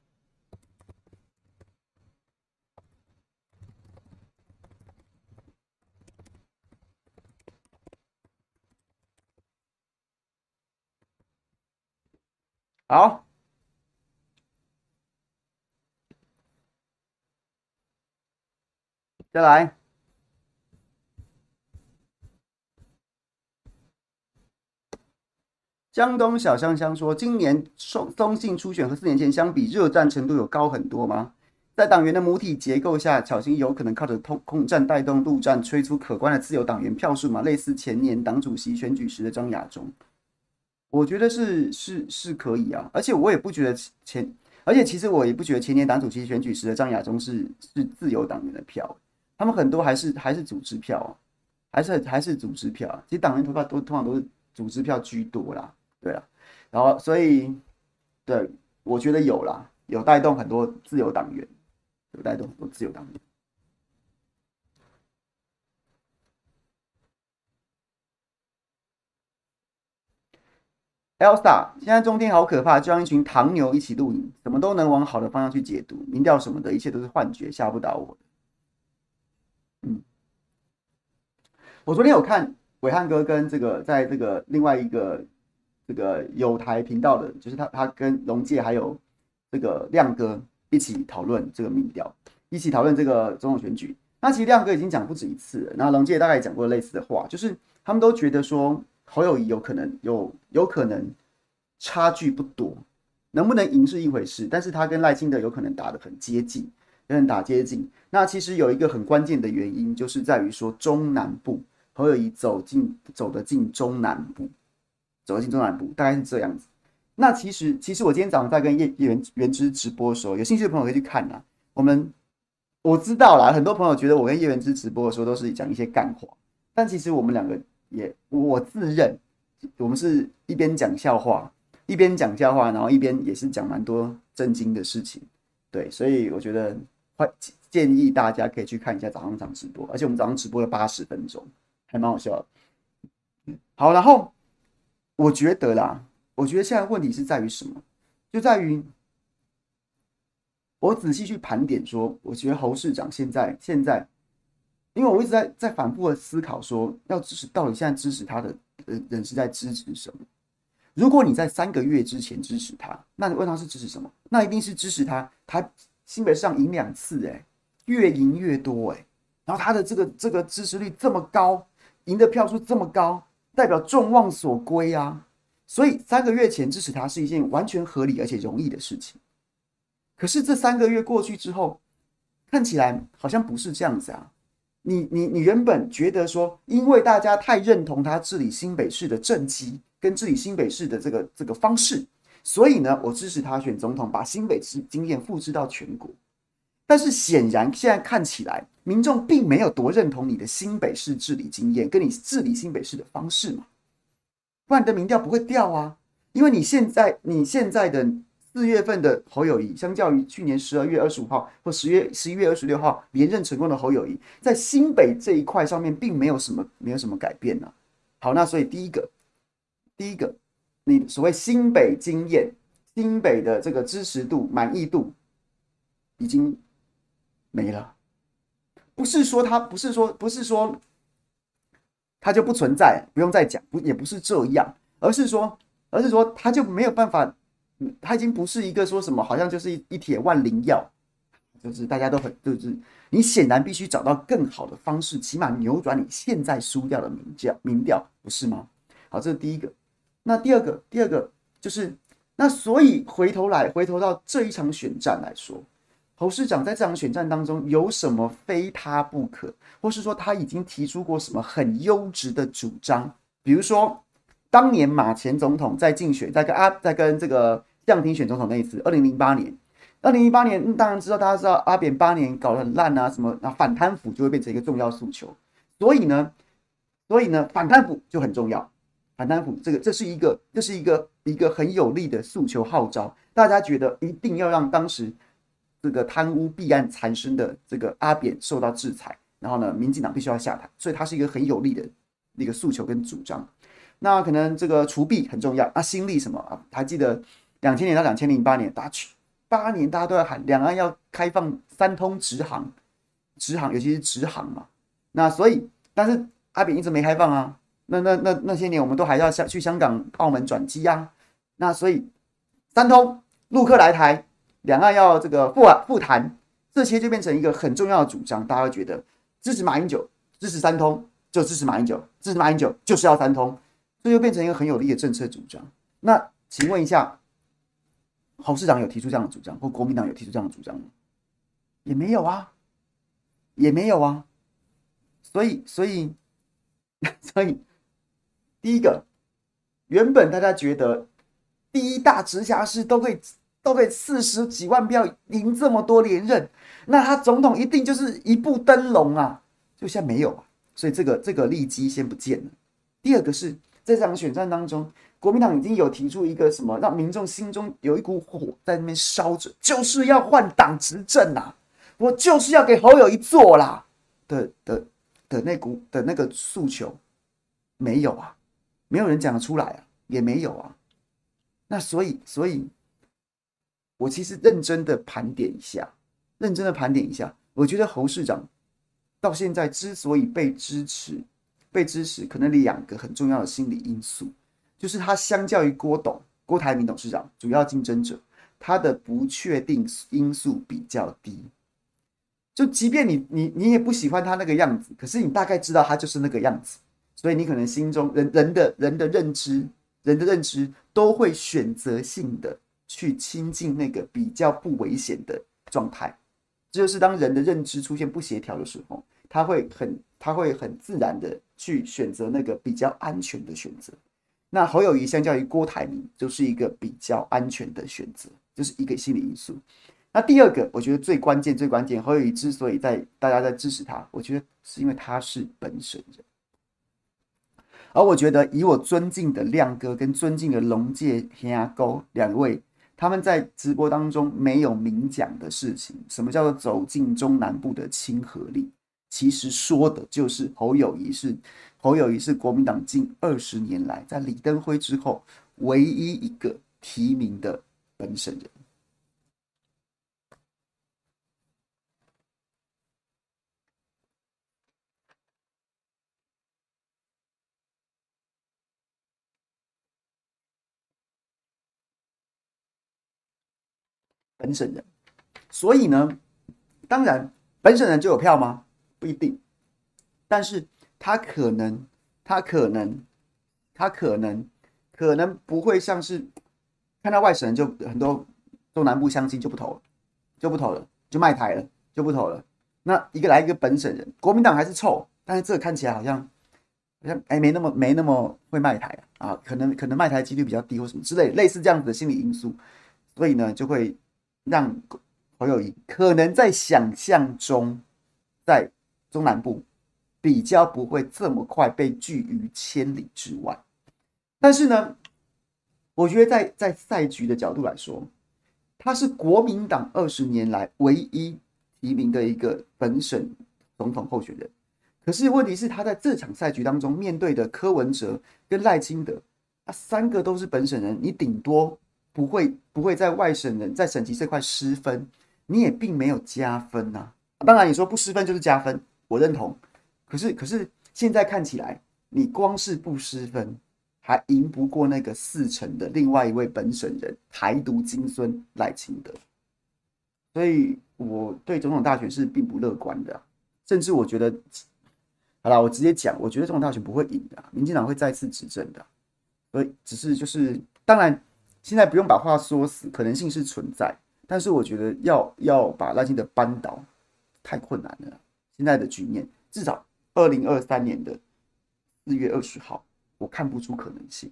好，再来。江东小香香说：“今年松松信初选和四年前相比，热战程度有高很多吗？在党员的母体结构下，巧芯有可能靠着空空战带动陆战，吹出可观的自由党员票数吗？类似前年党主席选举时的张亚中，我觉得是是是可以啊。而且我也不觉得前，而且其实我也不觉得前年党主席选举时的张亚中是是自由党员的票，他们很多还是还是组织票啊，还是还是组织票。其实党员投票都通常都是组织票居多啦。”对啊，然后所以，对，我觉得有啦，有带动很多自由党员，有带动很多自由党员。Elsa，现在中天好可怕，就像一群唐牛一起录影，什么都能往好的方向去解读，民调什么的，一切都是幻觉，吓不倒我。嗯，我昨天有看伟汉哥跟这个在这个另外一个这个有台频道的，就是他他跟龙介还有这个亮哥一起讨论这个民调，一起讨论这个总统选举。那其实亮哥已经讲不止一次了，那龙介大概也讲过类似的话，就是他们都觉得说。侯友宜有可能有有可能差距不多，能不能赢是一回事，但是他跟赖清德有可能打得很接近，有人打接近。那其实有一个很关键的原因，就是在于说中南部侯友宜走进走得进中南部，走进中南部，大概是这样子。那其实其实我今天早上在跟叶元元之直播的时候，有兴趣的朋友可以去看呐。我们我知道啦，很多朋友觉得我跟叶元之直播的时候都是讲一些干话，但其实我们两个。也，我自认我们是一边讲笑话，一边讲笑话，然后一边也是讲蛮多震惊的事情，对，所以我觉得会建议大家可以去看一下早上场直播，而且我们早上直播了八十分钟，还蛮好笑的。好，然后我觉得啦，我觉得现在问题是在于什么？就在于我仔细去盘点说，我觉得侯市长现在现在。因为我一直在在反复的思考，说要支持到底现在支持他的人人是在支持什么？如果你在三个月之前支持他，那你问他是支持什么？那一定是支持他，他新北市长赢两次，哎，越赢越多，哎，然后他的这个这个支持率这么高，赢的票数这么高，代表众望所归啊！所以三个月前支持他是一件完全合理而且容易的事情。可是这三个月过去之后，看起来好像不是这样子啊。你你你原本觉得说，因为大家太认同他治理新北市的政绩跟治理新北市的这个这个方式，所以呢，我支持他选总统，把新北市经验复制到全国。但是显然现在看起来，民众并没有多认同你的新北市治理经验跟你治理新北市的方式嘛，不然你的民调不会掉啊，因为你现在你现在的。四月份的侯友谊，相较于去年十二月二十五号或十月十一月二十六号连任成功的侯友谊，在新北这一块上面并没有什么没有什么改变呢、啊。好，那所以第一个，第一个，你所谓新北经验、新北的这个支持度、满意度已经没了。不是说他，不是说，不是说他就不存在，不用再讲，不也不是这样，而是说，而是说他就没有办法。他已经不是一个说什么，好像就是一一帖万灵药，就是大家都很，就是你显然必须找到更好的方式，起码扭转你现在输掉的民调，民调不是吗？好，这是第一个。那第二个，第二个就是那所以回头来，回头到这一场选战来说，侯市长在这场选战当中有什么非他不可，或是说他已经提出过什么很优质的主张，比如说。当年马前总统在竞选，在跟阿在跟这个相庭选总统那一次，二零零八年，二零零八年，当然知道大家知道阿扁八年搞得很烂啊，什么啊反贪腐就会变成一个重要诉求，所以呢，所以呢反贪腐就很重要，反贪腐这个这是一个这是一个一个很有力的诉求号召，大家觉得一定要让当时这个贪污弊案缠身的这个阿扁受到制裁，然后呢，民进党必须要下台，所以它是一个很有力的那个诉求跟主张。那可能这个除弊很重要啊，新力什么啊？还记得两千年到两千零八年，大家去八年，大家都在喊两岸要开放三通直航，直航尤其是直航嘛。那所以，但是阿扁一直没开放啊。那那那那些年，我们都还要去香港、澳门转机啊。那所以三通陆客来台，两岸要这个复复谈，这些就变成一个很重要的主张。大家会觉得支持马英九，支持三通就支持马英九，支持马英九就是要三通。这就变成一个很有力的政策主张。那请问一下，侯市长有提出这样的主张，或国民党有提出这样的主张吗？也没有啊，也没有啊。所以，所以，所以，第一个，原本大家觉得第一大直辖市都可以都可以四十几万票赢这么多连任，那他总统一定就是一步登龙啊，就现在没有啊。所以这个这个利基先不见了。第二个是。在这场选战当中，国民党已经有提出一个什么，让民众心中有一股火在那边烧着，就是要换党执政呐，我就是要给侯友一做啦的的的那股的那个诉求，没有啊，没有人讲得出来啊，也没有啊，那所以，所以，我其实认真的盘点一下，认真的盘点一下，我觉得侯市长到现在之所以被支持，被支持，可能两个很重要的心理因素，就是他相较于郭董、郭台铭董事长主要竞争者，他的不确定因素比较低。就即便你你你也不喜欢他那个样子，可是你大概知道他就是那个样子，所以你可能心中人人的人的认知。人的认知都会选择性的去亲近那个比较不危险的状态，这就是当人的认知出现不协调的时候，他会很他会很自然的去选择那个比较安全的选择。那侯友谊相较于郭台铭就是一个比较安全的选择，这是一个心理因素。那第二个，我觉得最关键最关键，侯友谊之所以在大家在支持他，我觉得是因为他是本省人。而我觉得，以我尊敬的亮哥跟尊敬的龙介兄沟两位，他们在直播当中没有明讲的事情，什么叫做走进中南部的亲和力？其实说的就是侯友谊是侯友谊是国民党近二十年来在李登辉之后唯一一个提名的本省人。本省人，所以呢，当然本省人就有票吗？不一定，但是他可能，他可能，他可能，可能不会像是看到外省人就很多中南部乡亲就不投了，就不投了，就卖台了，就不投了。那一个来一个本省人，国民党还是臭，但是这看起来好像好像哎没那么没那么会卖台啊，啊可能可能卖台几率比较低或什么之类类似这样子的心理因素，所以呢就会。让侯友宜可能在想象中，在中南部比较不会这么快被拒于千里之外，但是呢，我觉得在在赛局的角度来说，他是国民党二十年来唯一提名的一个本省总统候选人。可是问题是，他在这场赛局当中面对的柯文哲跟赖清德，他，三个都是本省人，你顶多。不会不会在外省人在省级这块失分，你也并没有加分呐、啊。当然你说不失分就是加分，我认同。可是可是现在看起来，你光是不失分，还赢不过那个四成的另外一位本省人台独金孙赖清德。所以我对总统大选是并不乐观的，甚至我觉得，好了，我直接讲，我觉得总统大选不会赢的，民进党会再次执政的。所以只是就是当然。现在不用把话说死，可能性是存在，但是我觉得要要把赖清德扳倒太困难了。现在的局面，至少二零二三年的四月二十号，我看不出可能性。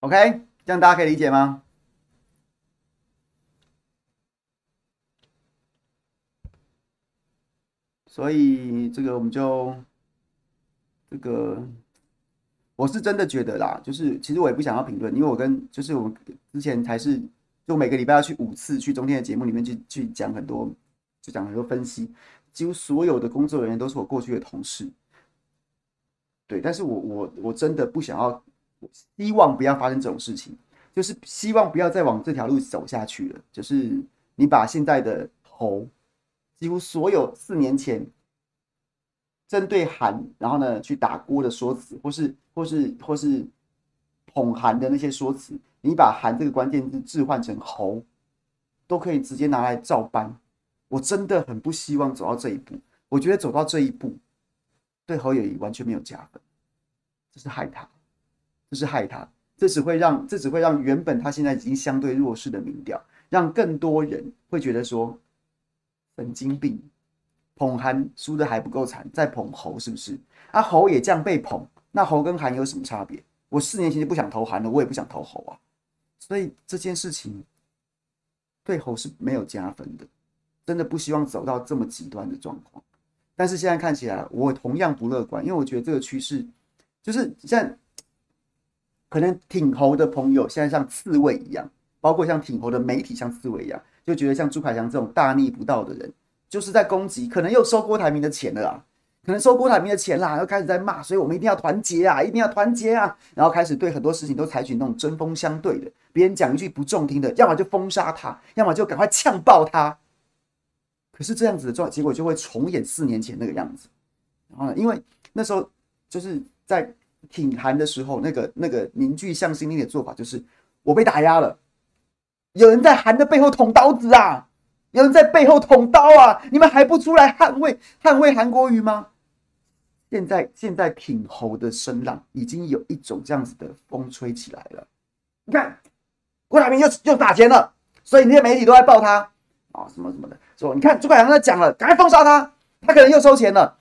OK，这样大家可以理解吗？所以这个我们就这个，我是真的觉得啦，就是其实我也不想要评论，因为我跟就是我之前才是就每个礼拜要去五次去中天的节目里面去去讲很多，就讲很多分析，几乎所有的工作人员都是我过去的同事，对，但是我我我真的不想要。希望不要发生这种事情，就是希望不要再往这条路走下去了。就是你把现在的猴，几乎所有四年前针对韩，然后呢去打锅的说辞，或是或是或是捧韩的那些说辞，你把韩这个关键字置换成猴，都可以直接拿来照搬。我真的很不希望走到这一步。我觉得走到这一步，对侯友谊完全没有加分，这是害他。这是害他，这只会让这只会让原本他现在已经相对弱势的民调，让更多人会觉得说神经病，捧韩输的还不够惨，再捧侯是不是？啊，侯也这样被捧，那侯跟韩有什么差别？我四年前就不想投韩了，我也不想投侯啊。所以这件事情，对侯是没有加分的。真的不希望走到这么极端的状况。但是现在看起来，我同样不乐观，因为我觉得这个趋势就是现在可能挺侯的朋友现在像刺猬一样，包括像挺侯的媒体像刺猬一样，就觉得像朱凯翔这种大逆不道的人，就是在攻击，可能又收郭台铭的钱了啊。可能收郭台铭的钱啦，又开始在骂，所以我们一定要团结啊，一定要团结啊，然后开始对很多事情都采取那种针锋相对的，别人讲一句不中听的，要么就封杀他，要么就赶快呛爆他。可是这样子的状结果就会重演四年前那个样子。然后呢，因为那时候就是在挺韩的时候，那个那个凝聚向心力的做法就是，我被打压了，有人在韩的背后捅刀子啊。有人在背后捅刀啊！你们还不出来捍卫捍卫韩国瑜吗？现在现在挺侯的声浪已经有一种这样子的风吹起来了。你看郭台铭又又打钱了，所以那些媒体都在报他啊什么什么的，说你看朱凯阳在讲了，赶快封杀他，他可能又收钱了。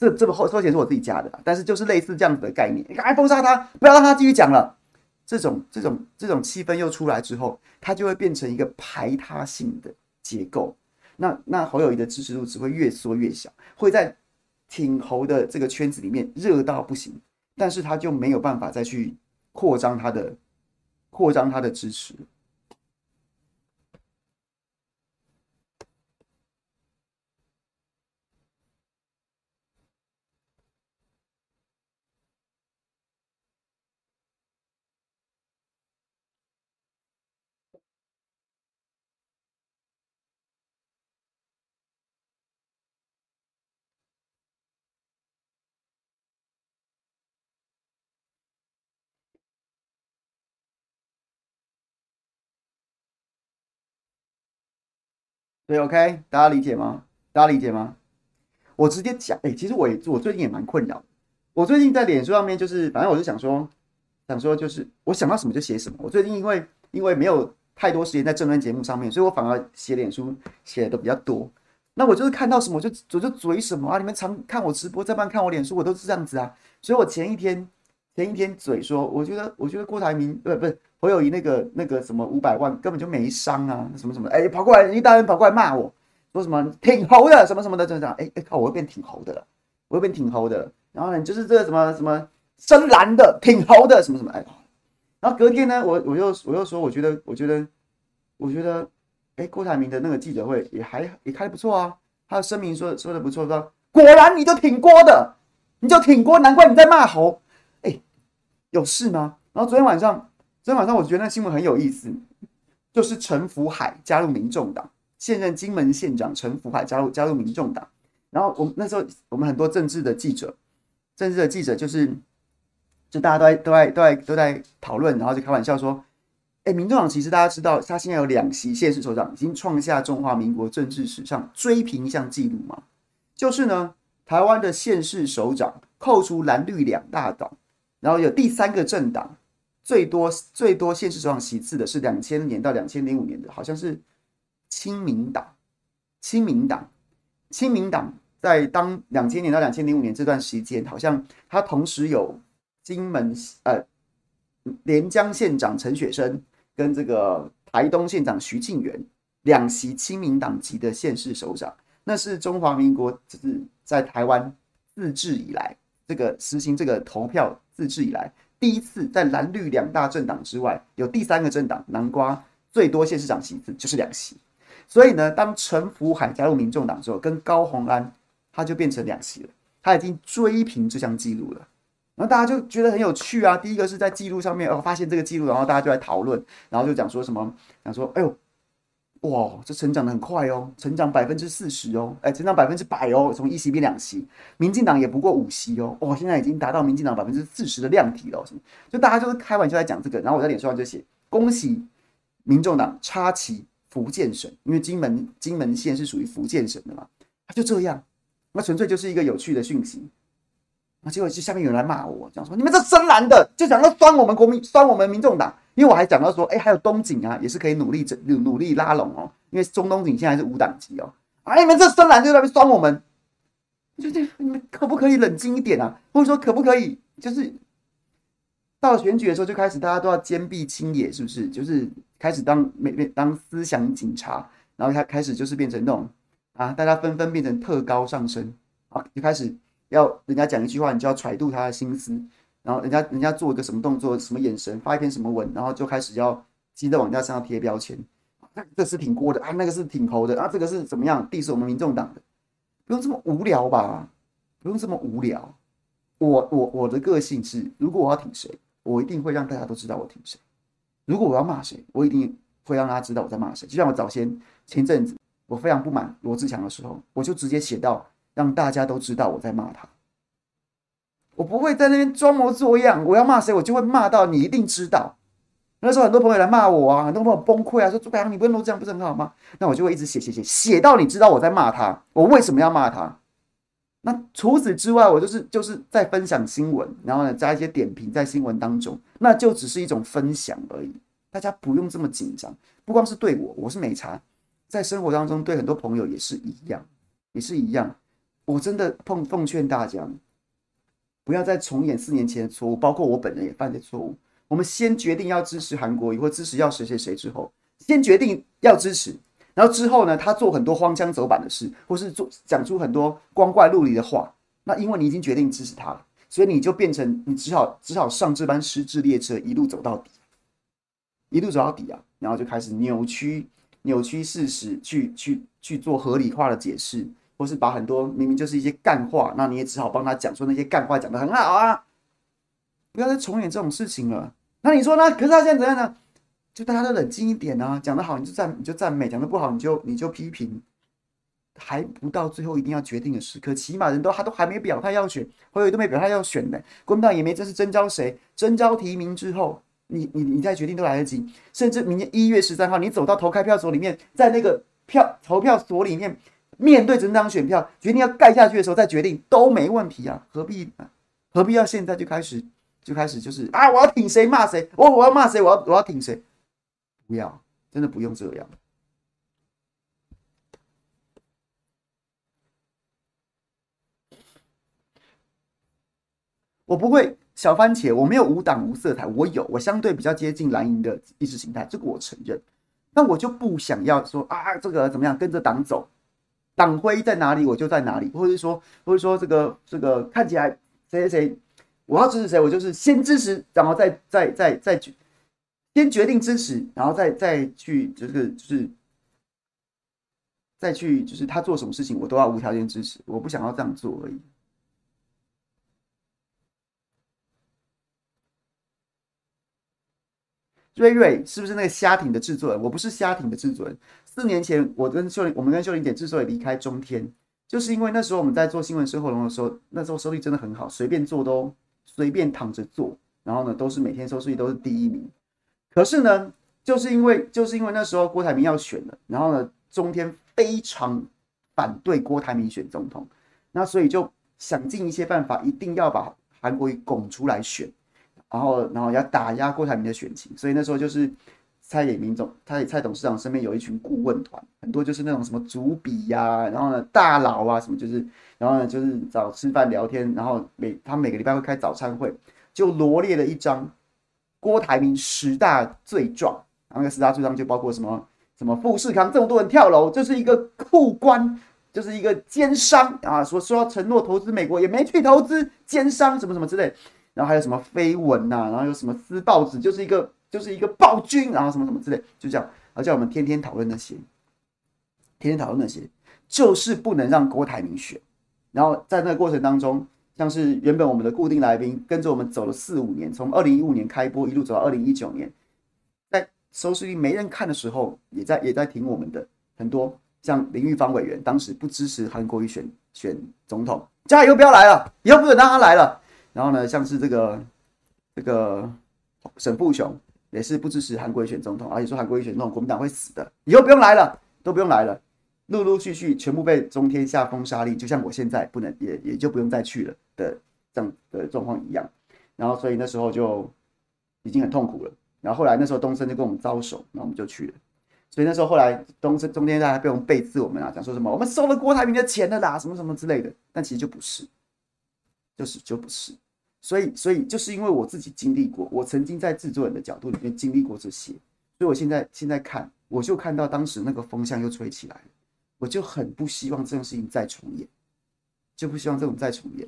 这这个后收钱是我自己加的，但是就是类似这样子的概念，你赶快封杀他，不要让他继续讲了。这种这种这种气氛又出来之后，他就会变成一个排他性的。结构，那那侯友谊的支持度只会越缩越小，会在挺侯的这个圈子里面热到不行，但是他就没有办法再去扩张他的扩张他的支持。对，OK，大家理解吗？大家理解吗？我直接讲，哎、其实我也我最近也蛮困扰。我最近在脸书上面，就是反正我就想说，想说就是我想到什么就写什么。我最近因为因为没有太多时间在政论节目上面，所以我反而写脸书写的比较多。那我就是看到什么我就我就嘴什么啊！你们常看我直播，在办看我脸书，我都是这样子啊。所以我前一天前一天嘴说，我觉得我觉得郭台铭不不是。侯友宜那个那个什么五百万根本就没伤啊，什么什么哎、跑过来一大人跑过来骂我说什么挺猴的什么什么的，就这样哎哎靠，我又变挺猴的了，我又变挺猴的了。然后呢，就是这个什么什么深蓝的挺猴的什么什么哎，然后隔天呢，我我又我又说，我觉得我觉得我觉得哎，郭台铭的那个记者会也还也开得不错啊，他的声明说说的不错，说果然你就挺郭的，你就挺郭，难怪你在骂猴，有事吗？然后昨天晚上。昨天晚上我觉得那新闻很有意思，就是陈福海加入民众党，现任金门县长陈福海加入加入民众党。然后我们那时候我们很多政治的记者，政治的记者就是，就大家都在都在都在都在讨论，然后就开玩笑说，哎，民众党其实大家知道，他现在有两席县市首长，已经创下中华民国政治史上追平一项记录嘛，就是呢，台湾的县市首长扣除蓝绿两大党，然后有第三个政党。最多最多县市首长席次的是两千年到两千零五年的，好像是亲民党。亲民党，亲民党在当两千年到两千零五年这段时间，好像他同时有金门呃连江县长陈雪生跟这个台东县长徐庆元两席亲民党籍的县市首长，那是中华民国就是在台湾自治以来，这个实行这个投票自治以来。第一次在蓝绿两大政党之外，有第三个政党南瓜最多县市长席次就是两席，所以呢，当陈福海加入民众党之后，跟高虹安他就变成两席了，他已经追平这项记录了。然后大家就觉得很有趣啊，第一个是在记录上面哦发现这个记录，然后大家就来讨论，然后就讲说什么，讲说哎呦。哇，这成长得很快哦，成长百分之四十哦，哎，成长百分之百哦，从一席变两席，民进党也不过五席哦，哇，现在已经达到民进党百分之四十的量体了，就大家就是开玩笑在讲这个，然后我在脸书上就写，恭喜民众党插旗福建省，因为金门金门县是属于福建省的嘛，他就这样，那纯粹就是一个有趣的讯息。那结果就下面有人来骂我，讲说你们这深蓝的就想要酸我们国民，酸我们民众党。因为我还讲到说，哎，还有东景啊，也是可以努力努努力拉拢哦。因为中东景现在是无党籍哦。啊，你们这深蓝就在那边酸我们，就这你们可不可以冷静一点啊？或者说可不可以就是到选举的时候就开始大家都要坚壁清野，是不是？就是开始当每每当思想警察，然后他开始就是变成那种啊，大家纷纷变成特高上升啊，就开始要人家讲一句话，你就要揣度他的心思，然后人家人家做一个什么动作、什么眼神、发一篇什么文，然后就开始要急着往人家身上贴标签。那这是挺锅的啊，那个是挺侯的啊，这个是怎么样？地是我们民众党的，不用这么无聊吧？不用这么无聊。我我我的个性是，如果我要挺谁，我一定会让大家都知道我挺谁。如果我要骂谁，我一定会让大家知道我在骂谁。就像我早先前阵子我非常不满罗志强的时候，我就直接写到让大家都知道我在骂他。我不会在那边装模作样，我要骂谁，我就会骂到你一定知道。那时候很多朋友来骂我啊，很多朋友崩溃啊，说朱凯阳，你不能都这样，不是很好吗？那我就会一直写写写，写到你知道我在骂他，我为什么要骂他？那除此之外，我就是就是在分享新闻，然后呢加一些点评在新闻当中，那就只是一种分享而已，大家不用这么紧张。不光是对我，我是美茶，在生活当中对很多朋友也是一样，也是一样。我真的奉奉劝大家，不要再重演四年前的错误，包括我本人也犯的错误。我们先决定要支持韩国瑜，或支持要谁谁谁之后，先决定要支持，然后之后呢，他做很多荒腔走板的事，或是做讲出很多光怪陆离的话，那因为你已经决定支持他了，所以你就变成你只好只好上这班失智列车，一路走到底，一路走到底啊，然后就开始扭曲扭曲事实，去去去做合理化的解释，或是把很多明明就是一些干话，那你也只好帮他讲说那些干话讲得很好啊，不要再重演这种事情了。那你说呢？可是他现在怎样呢？就大家都冷静一点啊！讲得好你就赞，你就赞美；讲得不好你就你就批评。还不到最后一定要决定的时刻，起码人都他都还没表态要选，侯友都没表态要选呢。国民党也没正式征召谁，征召提名之后，你你你再决定都来得及。甚至明年一月十三号，你走到投开票所里面，在那个票投票所里面，面对整张选票，决定要盖下去的时候再决定都没问题啊！何必何必要现在就开始？就开始就是啊，我要挺谁骂谁，我我要骂谁，我要我要挺谁，不要，真的不用这样。我不会小番茄，我没有无党无色彩，我有，我相对比较接近蓝营的意识形态，这个我承认。那我就不想要说啊，这个怎么样跟着党走，党徽在哪里我就在哪里，或者说或者说这个这个看起来谁谁谁。我要支持谁，我就是先支持，然后再再再再去，先决定支持，然后再再去，就是就是再去，就是他做什么事情，我都要无条件支持。我不想要这样做而已。瑞瑞是不是那个虾艇的制作人？我不是虾艇的制作人。四年前，我跟秀玲，我们跟秀玲姐之所以离开中天，就是因为那时候我们在做新闻生活龙的时候，那时候收益真的很好，随便做都。随便躺着做，然后呢，都是每天收视率都是第一名。可是呢，就是因为就是因为那时候郭台铭要选了，然后呢，中天非常反对郭台铭选总统，那所以就想尽一些办法，一定要把韩国瑜拱出来选，然后然后要打压郭台铭的选情。所以那时候就是蔡衍明总，蔡蔡董事长身边有一群顾问团，很多就是那种什么主笔呀、然后呢大佬啊什么就是。然后呢，就是找吃饭聊天，然后每他每个礼拜会开早餐会，就罗列了一张郭台铭十大罪状，然后那十大罪状就包括什么什么富士康这么多人跳楼，就是一个库官，就是一个奸商啊，说说要承诺投资美国也没去投资，奸商什么什么之类，然后还有什么绯闻呐，然后有什么撕报纸，就是一个就是一个暴君，然后什么什么之类，就这样，然后叫我们天天讨论那些，天天讨论那些，就是不能让郭台铭选。然后在那个过程当中，像是原本我们的固定来宾跟着我们走了四五年，从二零一五年开播一路走到二零一九年，在收视率没人看的时候，也在也在挺我们的很多，像林玉芳委员当时不支持韩国瑜选选总统，加油不要来了，以后不准让他来了。然后呢，像是这个这个沈富雄也是不支持韩国瑜选总统，而且说韩国瑜选总统国民党会死的，以后不用来了，都不用来了。陆陆续续全部被中天下封杀令，就像我现在不能也也就不用再去了的这样的状况一样。然后所以那时候就已经很痛苦了。然后后来那时候东森就跟我们招手，那我们就去了。所以那时候后来东森中天大家被我们背刺我们啊，讲说什么我们收了郭台铭的钱了啦，什么什么之类的。但其实就不是，就是就不是。所以，所以就是因为我自己经历过，我曾经在制作人的角度里面经历过这些，所以我现在现在看，我就看到当时那个风向又吹起来了，我就很不希望这种事情再重演，就不希望这种再重演。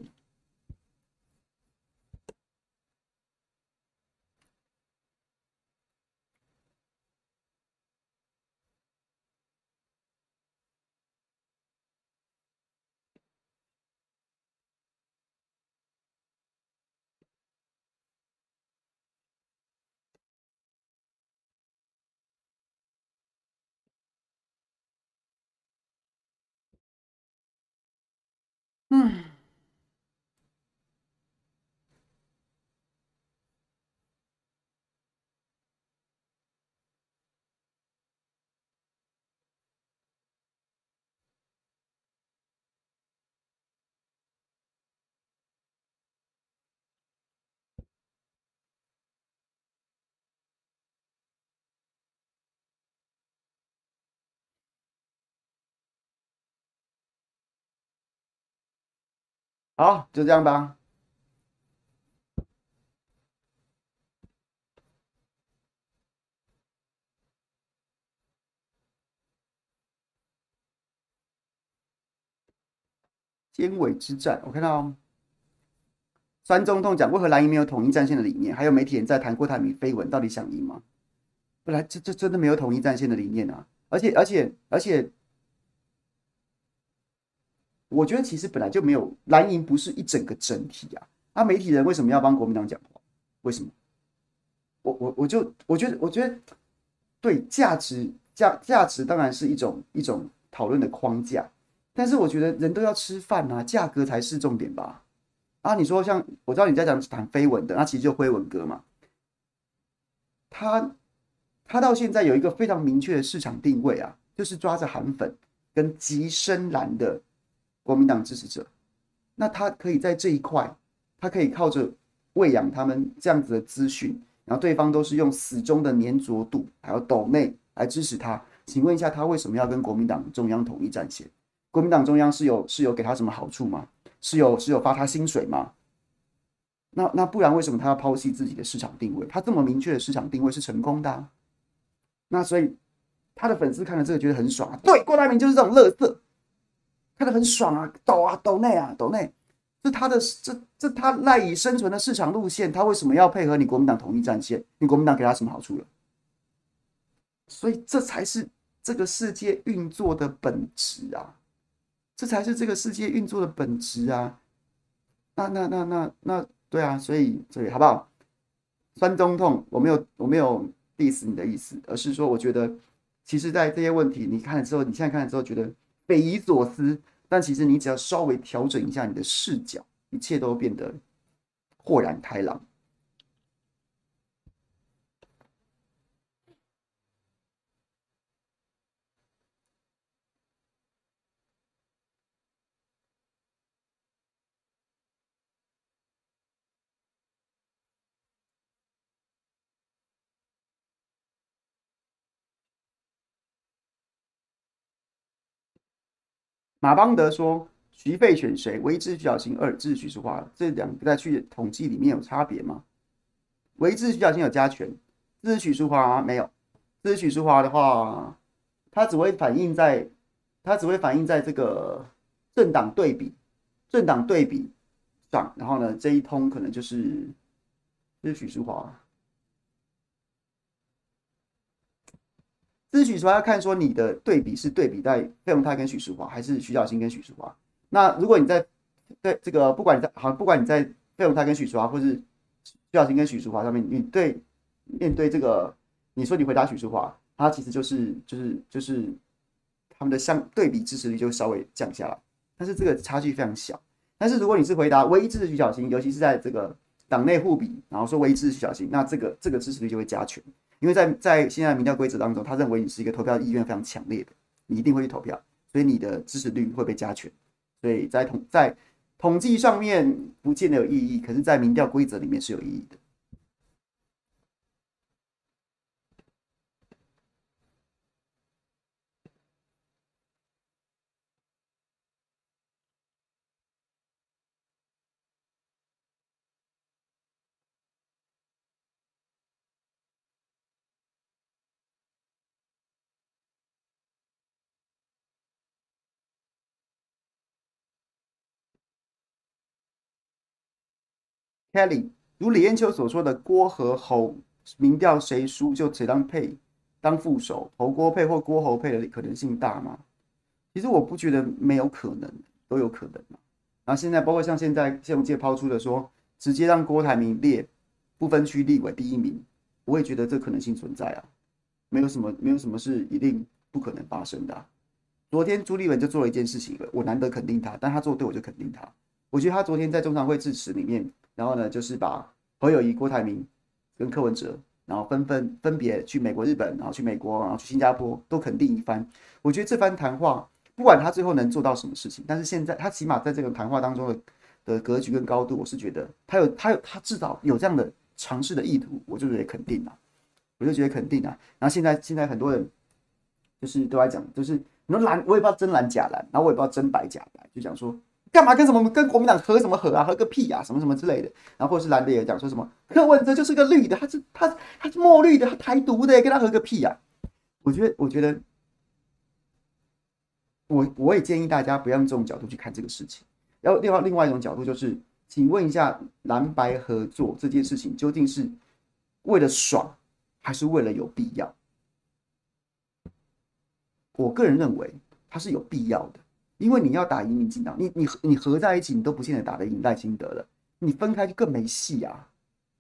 好，就这样吧。尖尾之战，我看到酸中痛讲，为何蓝营没有统一战线的理念？还有媒体人在谈郭台铭绯闻，到底想赢吗？本来这这真的没有统一战线的理念啊！而且而且而且。我觉得其实本来就没有蓝营不是一整个整体啊，那媒体人为什么要帮国民党讲话？为什么？我我我就我觉得我觉得对价值价价值当然是一种一种讨论的框架，但是我觉得人都要吃饭啊，价格才是重点吧？啊，你说像我知道你在讲谈绯闻的，那其实就辉文哥嘛，他他到现在有一个非常明确的市场定位啊，就是抓着韩粉跟极深蓝的。国民党支持者，那他可以在这一块，他可以靠着喂养他们这样子的资讯，然后对方都是用死忠的粘着度，还有抖内来支持他。请问一下，他为什么要跟国民党中央统一战线？国民党中央是有是有给他什么好处吗？是有是有发他薪水吗？那那不然为什么他要抛弃自己的市场定位？他这么明确的市场定位是成功的。那所以他的粉丝看了这个觉得很爽。对，郭台铭就是这种乐色。看得很爽啊，抖啊抖内啊抖内，这他的这这他赖以生存的市场路线，他为什么要配合你国民党统一战线？你国民党给他什么好处了？所以这才是这个世界运作的本质啊！这才是这个世界运作的本质啊！那那那那那对啊，所以所以好不好？酸中痛，我没有我没有 diss 你的意思，而是说我觉得，其实，在这些问题你看了之后，你现在看了之后觉得。匪夷所思，但其实你只要稍微调整一下你的视角，一切都变得豁然开朗。马邦德说：“徐费选谁？唯一支持徐小新，二支持许淑华。这两个在去统计里面有差别吗？唯一支持徐小新有加权，支持许淑华没有。支持许淑华的话，它只会反映在，它只会反映在这个政党对比，政党对比上。然后呢，这一通可能就是支持许淑华。”支持许淑华要看说你的对比是对比在费鸿泰跟许淑华，还是徐小新跟许淑华。那如果你在对这个不管你在好，不管你在费鸿泰跟许淑华，或是徐小新跟许淑华上面，你对面对这个，你说你回答许淑华，他其实就是就是就是他们的相对比支持率就稍微降下来，但是这个差距非常小。但是如果你是回答唯一支持徐小新，尤其是在这个党内互比，然后说唯一支持徐小新，那这个这个支持率就会加权。因为在在现在民调规则当中，他认为你是一个投票意愿非常强烈的，你一定会去投票，所以你的支持率会被加权。所以在统在统计上面不见得有意义，可是，在民调规则里面是有意义的。Kelly，如李彦秋所说的，郭和侯民调谁输就谁当配当副手，侯郭配或郭侯配的可能性大吗？其实我不觉得没有可能，都有可能嘛。然后现在包括像现在谢龙介抛出的说，直接让郭台铭列不分区立委第一名，我也觉得这可能性存在啊，没有什么没有什么是一定不可能发生的。昨天朱立文就做了一件事情，我难得肯定他，但他做对我就肯定他。我觉得他昨天在中常会致辞里面，然后呢就是把侯友谊、郭台铭跟柯文哲，然后纷纷分别去美国、日本，然后去美国，然后去新加坡，都肯定一番。我觉得这番谈话，不管他最后能做到什么事情，但是现在他起码在这个谈话当中的的格局跟高度，我是觉得他有他有他至少有这样的尝试的意图，我就觉得肯定了，我就觉得肯定了。然后现在现在很多人就是都在讲，就是。你说蓝，我也不知道真蓝假蓝，然后我也不知道真白假白，就讲说干嘛跟什么跟国民党合什么合啊，合个屁、啊，什么什么之类的。然后或者是蓝的也讲说什么柯文哲就是个绿的，他是他他是墨绿的，他台独的，跟他合个屁、啊。我觉得我觉得我我也建议大家不要用这种角度去看这个事情。然后另外另外一种角度就是，请问一下蓝白合作这件事情究竟是为了爽，还是为了有必要？我个人认为它是有必要的，因为你要打赢民进党，你你你合在一起，你都不见得打得赢赖清德了，你分开就更没戏啊，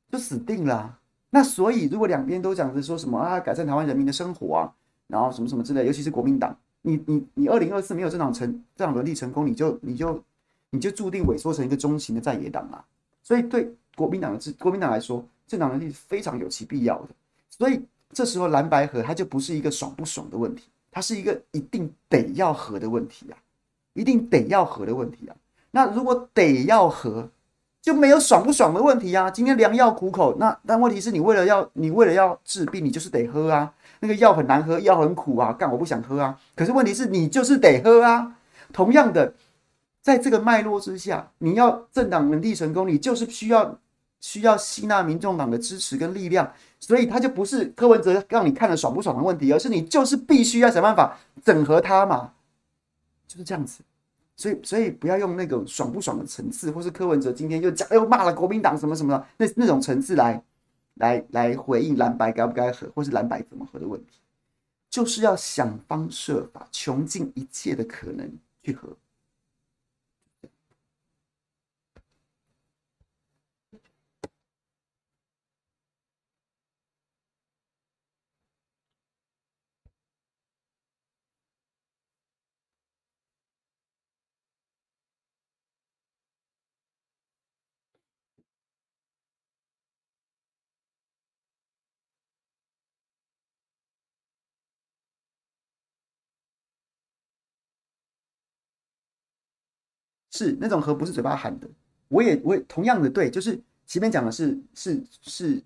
就死定了。那所以，如果两边都讲着说什么啊，改善台湾人民的生活啊，然后什么什么之类，尤其是国民党，你你你二零二四没有这场成这场轮替成功，你就你就你就注定萎缩成一个中型的在野党啊。所以对国民党的国民党来说，政党轮替是非常有其必要的。所以这时候蓝白合它就不是一个爽不爽的问题。它是一个一定得要合的问题啊，一定得要合的问题啊。那如果得要合，就没有爽不爽的问题啊。今天良药苦口，那但问题是你为了要你为了要治病，你就是得喝啊。那个药很难喝，药很苦啊，干我不想喝啊。可是问题是你就是得喝啊。同样的，在这个脉络之下，你要政党轮替成功，你就是需要需要吸纳民众党的支持跟力量。所以他就不是柯文哲让你看了爽不爽的问题，而是你就是必须要想办法整合他嘛，就是这样子。所以，所以不要用那个爽不爽的层次，或是柯文哲今天又讲又骂了国民党什么什么的那那种层次来来来回应蓝白该不该合，或是蓝白怎么合的问题，就是要想方设法，穷尽一切的可能去合。是那种和不是嘴巴喊的，我也我也同样的对，就是前面讲的是是是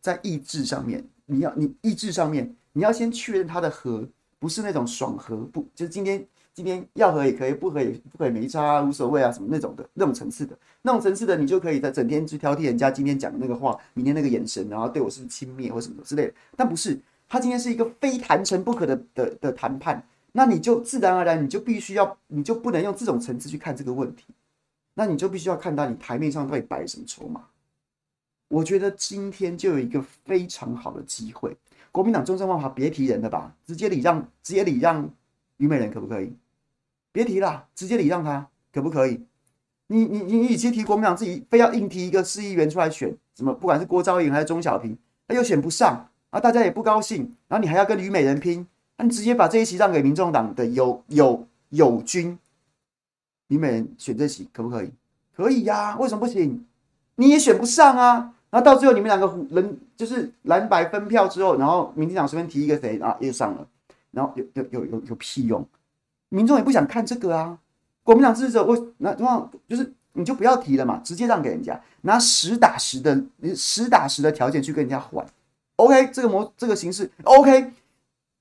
在意志上面，你要你意志上面，你要先确认他的和不是那种爽和，不就是今天今天要和也可以，不和也不可以没差啊，无所谓啊什么那种的那种层次的。那种层次的，你就可以在整天去挑剔人家今天讲的那个话，明天那个眼神，然后对我是轻蔑或什么之类的，但不是，他今天是一个非谈成不可的的的谈判。那你就自然而然，你就必须要，你就不能用这种层次去看这个问题，那你就必须要看到你台面上到底摆什么筹码。我觉得今天就有一个非常好的机会，国民党中正万华别提人了吧，直接礼让，直接礼让虞美人可不可以？别提了，直接礼让他可不可以？你你你，与其提国民党自己非要硬提一个市议员出来选，什么不管是郭昭颖还是钟小平，他又选不上啊，大家也不高兴，然后你还要跟虞美人拼。那你直接把这一席让给民众党的友友友军，李美人选这席可不可以？可以呀、啊，为什么不行？你也选不上啊。然后到最后你们两个人就是蓝白分票之后，然后民进党随便提一个谁啊，又上了。然后有有有有有屁用？民众也不想看这个啊。国民党支持者我那那就是你就不要提了嘛，直接让给人家，拿实打实的实打实的条件去跟人家换。OK，这个模这个形式 OK。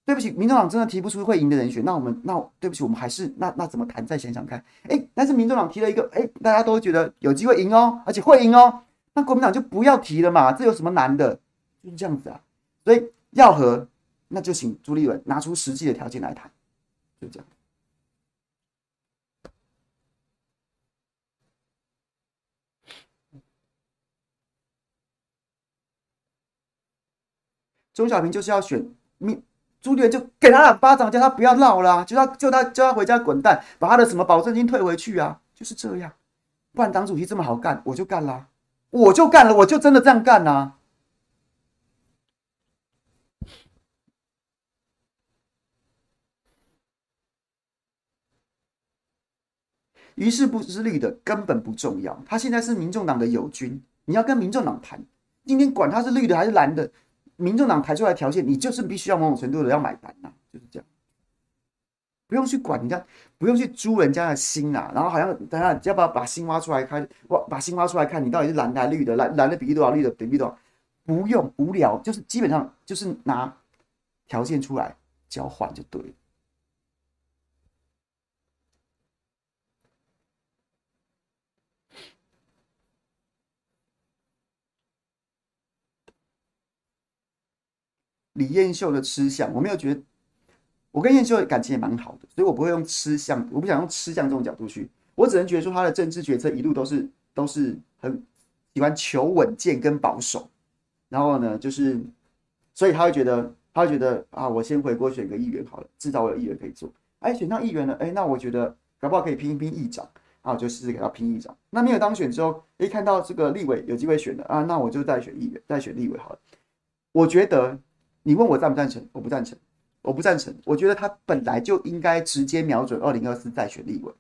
对不起，民众党真的提不出会赢的人选，那我们那对不起，我们还是那那怎么谈？再想想看。哎，但是民众党提了一个，哎，大家都觉得有机会赢哦，而且会赢哦，那国民党就不要提了嘛，这有什么难的？就是这样子啊。所以要和，那就请朱立伦拿出实际的条件来谈，就这样。钟小平就是要选命朱立伦就给他两巴掌，叫他不要闹了，就他叫他叫他回家滚蛋，把他的什么保证金退回去啊，就是这样。不然党主席这么好干，我就干啦，我就干了，我就真的这样干呐。于是不是绿的根本不重要，他现在是民众党的友军，你要跟民众党谈。今天管他是绿的还是蓝的，民众党抬出来条件，你就是必须要某种程度的要买单呐、就是这样。不用去管人家，不用去诛人家的心啊，然后好像等下要不要把心挖出来看，挖把心挖出来看，你到底是蓝的还是绿的，蓝蓝的比例多少，绿的比例多少？不用无聊，就是基本上就是拿条件出来交换就对了。李彦秀的吃相，我没有觉得，我跟彦秀的感情也蛮好的，所以我不会用吃相，我不想用吃相这种角度去，我只能觉得说他的政治决策一路都是都是很喜欢求稳健跟保守，然后呢，就是所以他会觉得他会觉得啊，我先回国选个议员好了，至少我有议员可以做，哎，选上议员了，哎，那我觉得搞不好可以拼一拼议长，啊，我就试试给他拼议长，那没有当选之后，哎，看到这个立委有机会选的啊，那我就再选议员，再选立委好了，我觉得。你问我赞不赞成？我不赞成，我不赞成。我觉得他本来就应该直接瞄准二零二四再选立委。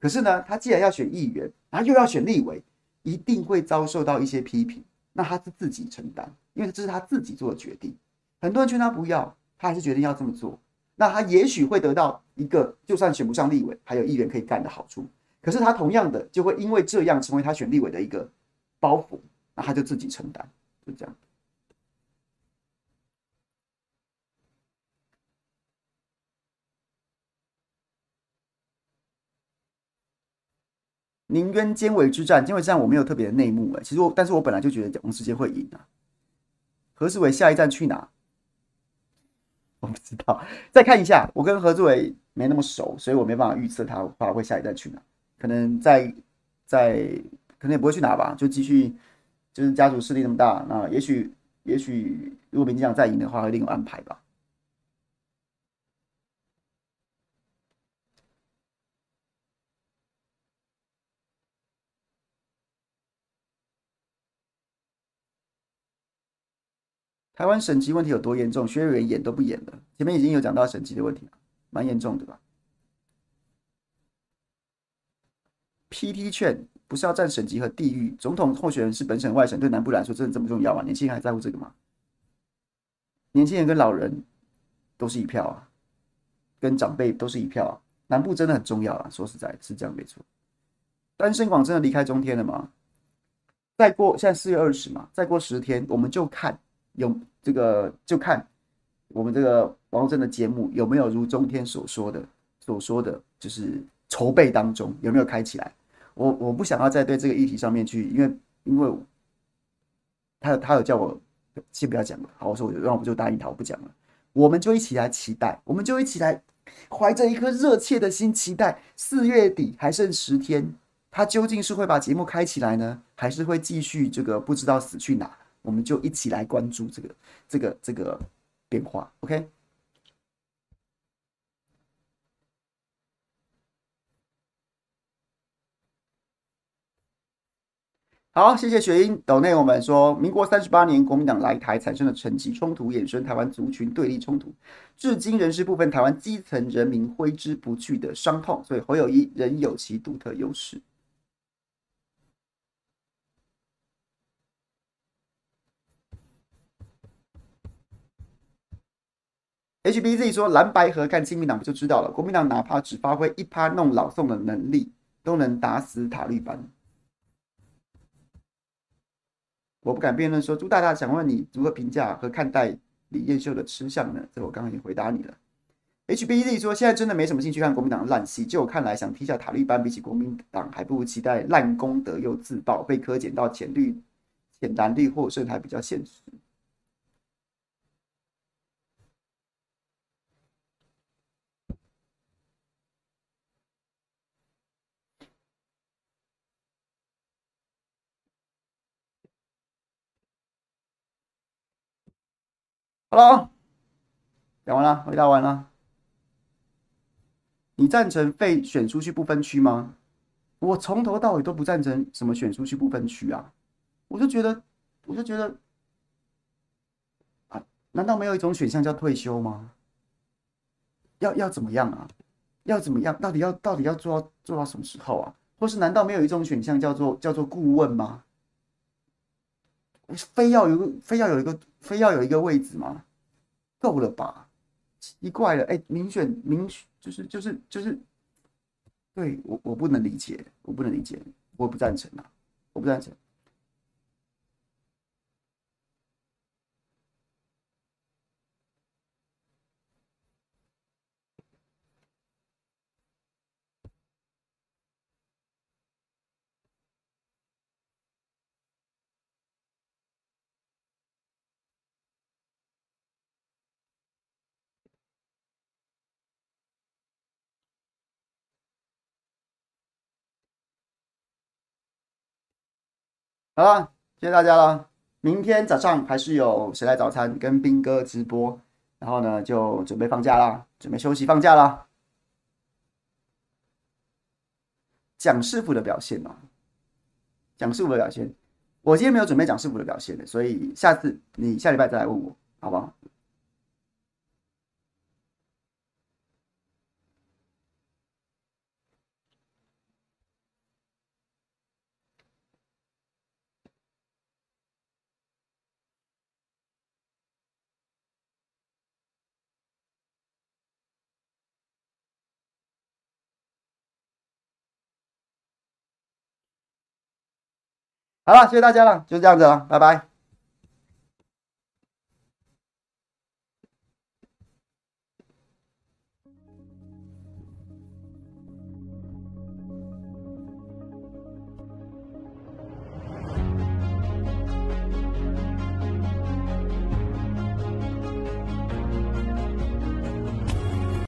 可是呢，他既然要选议员，然后又要选立委，一定会遭受到一些批评。那他是自己承担，因为这是他自己做的决定。很多人劝他不要，他还是决定要这么做。那他也许会得到一个，就算选不上立委，还有议员可以干的好处。可是他同样的就会因为这样成为他选立委的一个包袱，那他就自己承担，就这样。宁渊监委之战，监委之战我没有特别的内幕哎，其实我，但是我本来就觉得王世坚会赢啊。何志伟下一站去哪？我不知道，再看一下。我跟何志伟没那么熟，所以我没办法预测他话会下一站去哪。可能在在，可能也不会去哪吧，就继续，就是家族势力那么大，那也许也许如果民进党再赢的话，会另有安排吧。台湾省级问题有多严重？学委员演都不演了。前面已经有讲到省级的问题了，蛮严重的吧？PT 券不是要占省级和地域，总统候选人是本省外省，对南部来说真的这么重要吗？年轻人还在乎这个吗？年轻人跟老人都是一票啊，跟长辈都是一票啊。南部真的很重要啊，说实在，是这样没错。单身广真的离开中天了吗？再过现在四月二十嘛，再过十天我们就看。有这个就看我们这个王政的节目有没有如中天所说的所说的，就是筹备当中有没有开起来。我我不想要再对这个议题上面去，因为因为他有他有叫我先不要讲了，好，我说我就让我就答应他，我不讲了。我们就一起来期待，我们就一起来怀着一颗热切的心期待，四月底还剩十天，他究竟是会把节目开起来呢，还是会继续这个不知道死去哪？我们就一起来关注这个、这个、这个变化，OK？好，谢谢雪英斗内我们说，民国三十八年国民党来台产生的层级冲突，衍生台湾族群对立冲突，至今仍是部分台湾基层人民挥之不去的伤痛，所以侯友谊仍有其独特优势。HBZ 说蓝白合看亲民党不就知道了？国民党哪怕只发挥一趴弄老宋的能力，都能打死塔绿班。我不敢辩论说，朱大大想问你如何评价和看待李彦秀的吃相呢？这我刚刚已经回答你了。HBZ 说现在真的没什么兴趣看国民党的烂戏，就我看来，想踢下塔绿班比起国民党，还不如期待烂功德又自爆，被柯捡到浅绿、浅蓝绿获胜还比较现实。好了，讲完了，回答完了。你赞成被选出去不分区吗？我从头到尾都不赞成什么选出去不分区啊！我就觉得，我就觉得，啊，难道没有一种选项叫退休吗？要要怎么样啊？要怎么样？到底要到底要做到做到什么时候啊？或是难道没有一种选项叫做叫做顾问吗？非要有非要有一个非要有一个位置吗？够了吧？奇怪了，哎、欸，民选民就是就是就是，对我我不能理解，我不能理解，我不赞成啊，我不赞成。好了，谢谢大家了。明天早上还是有谁来早餐跟斌哥直播，然后呢就准备放假啦，准备休息放假啦。蒋师傅的表现哦，蒋师傅的表现，我今天没有准备蒋师傅的表现的，所以下次你下礼拜再来问我，好不好？好了，谢谢大家了，就这样子了，拜拜。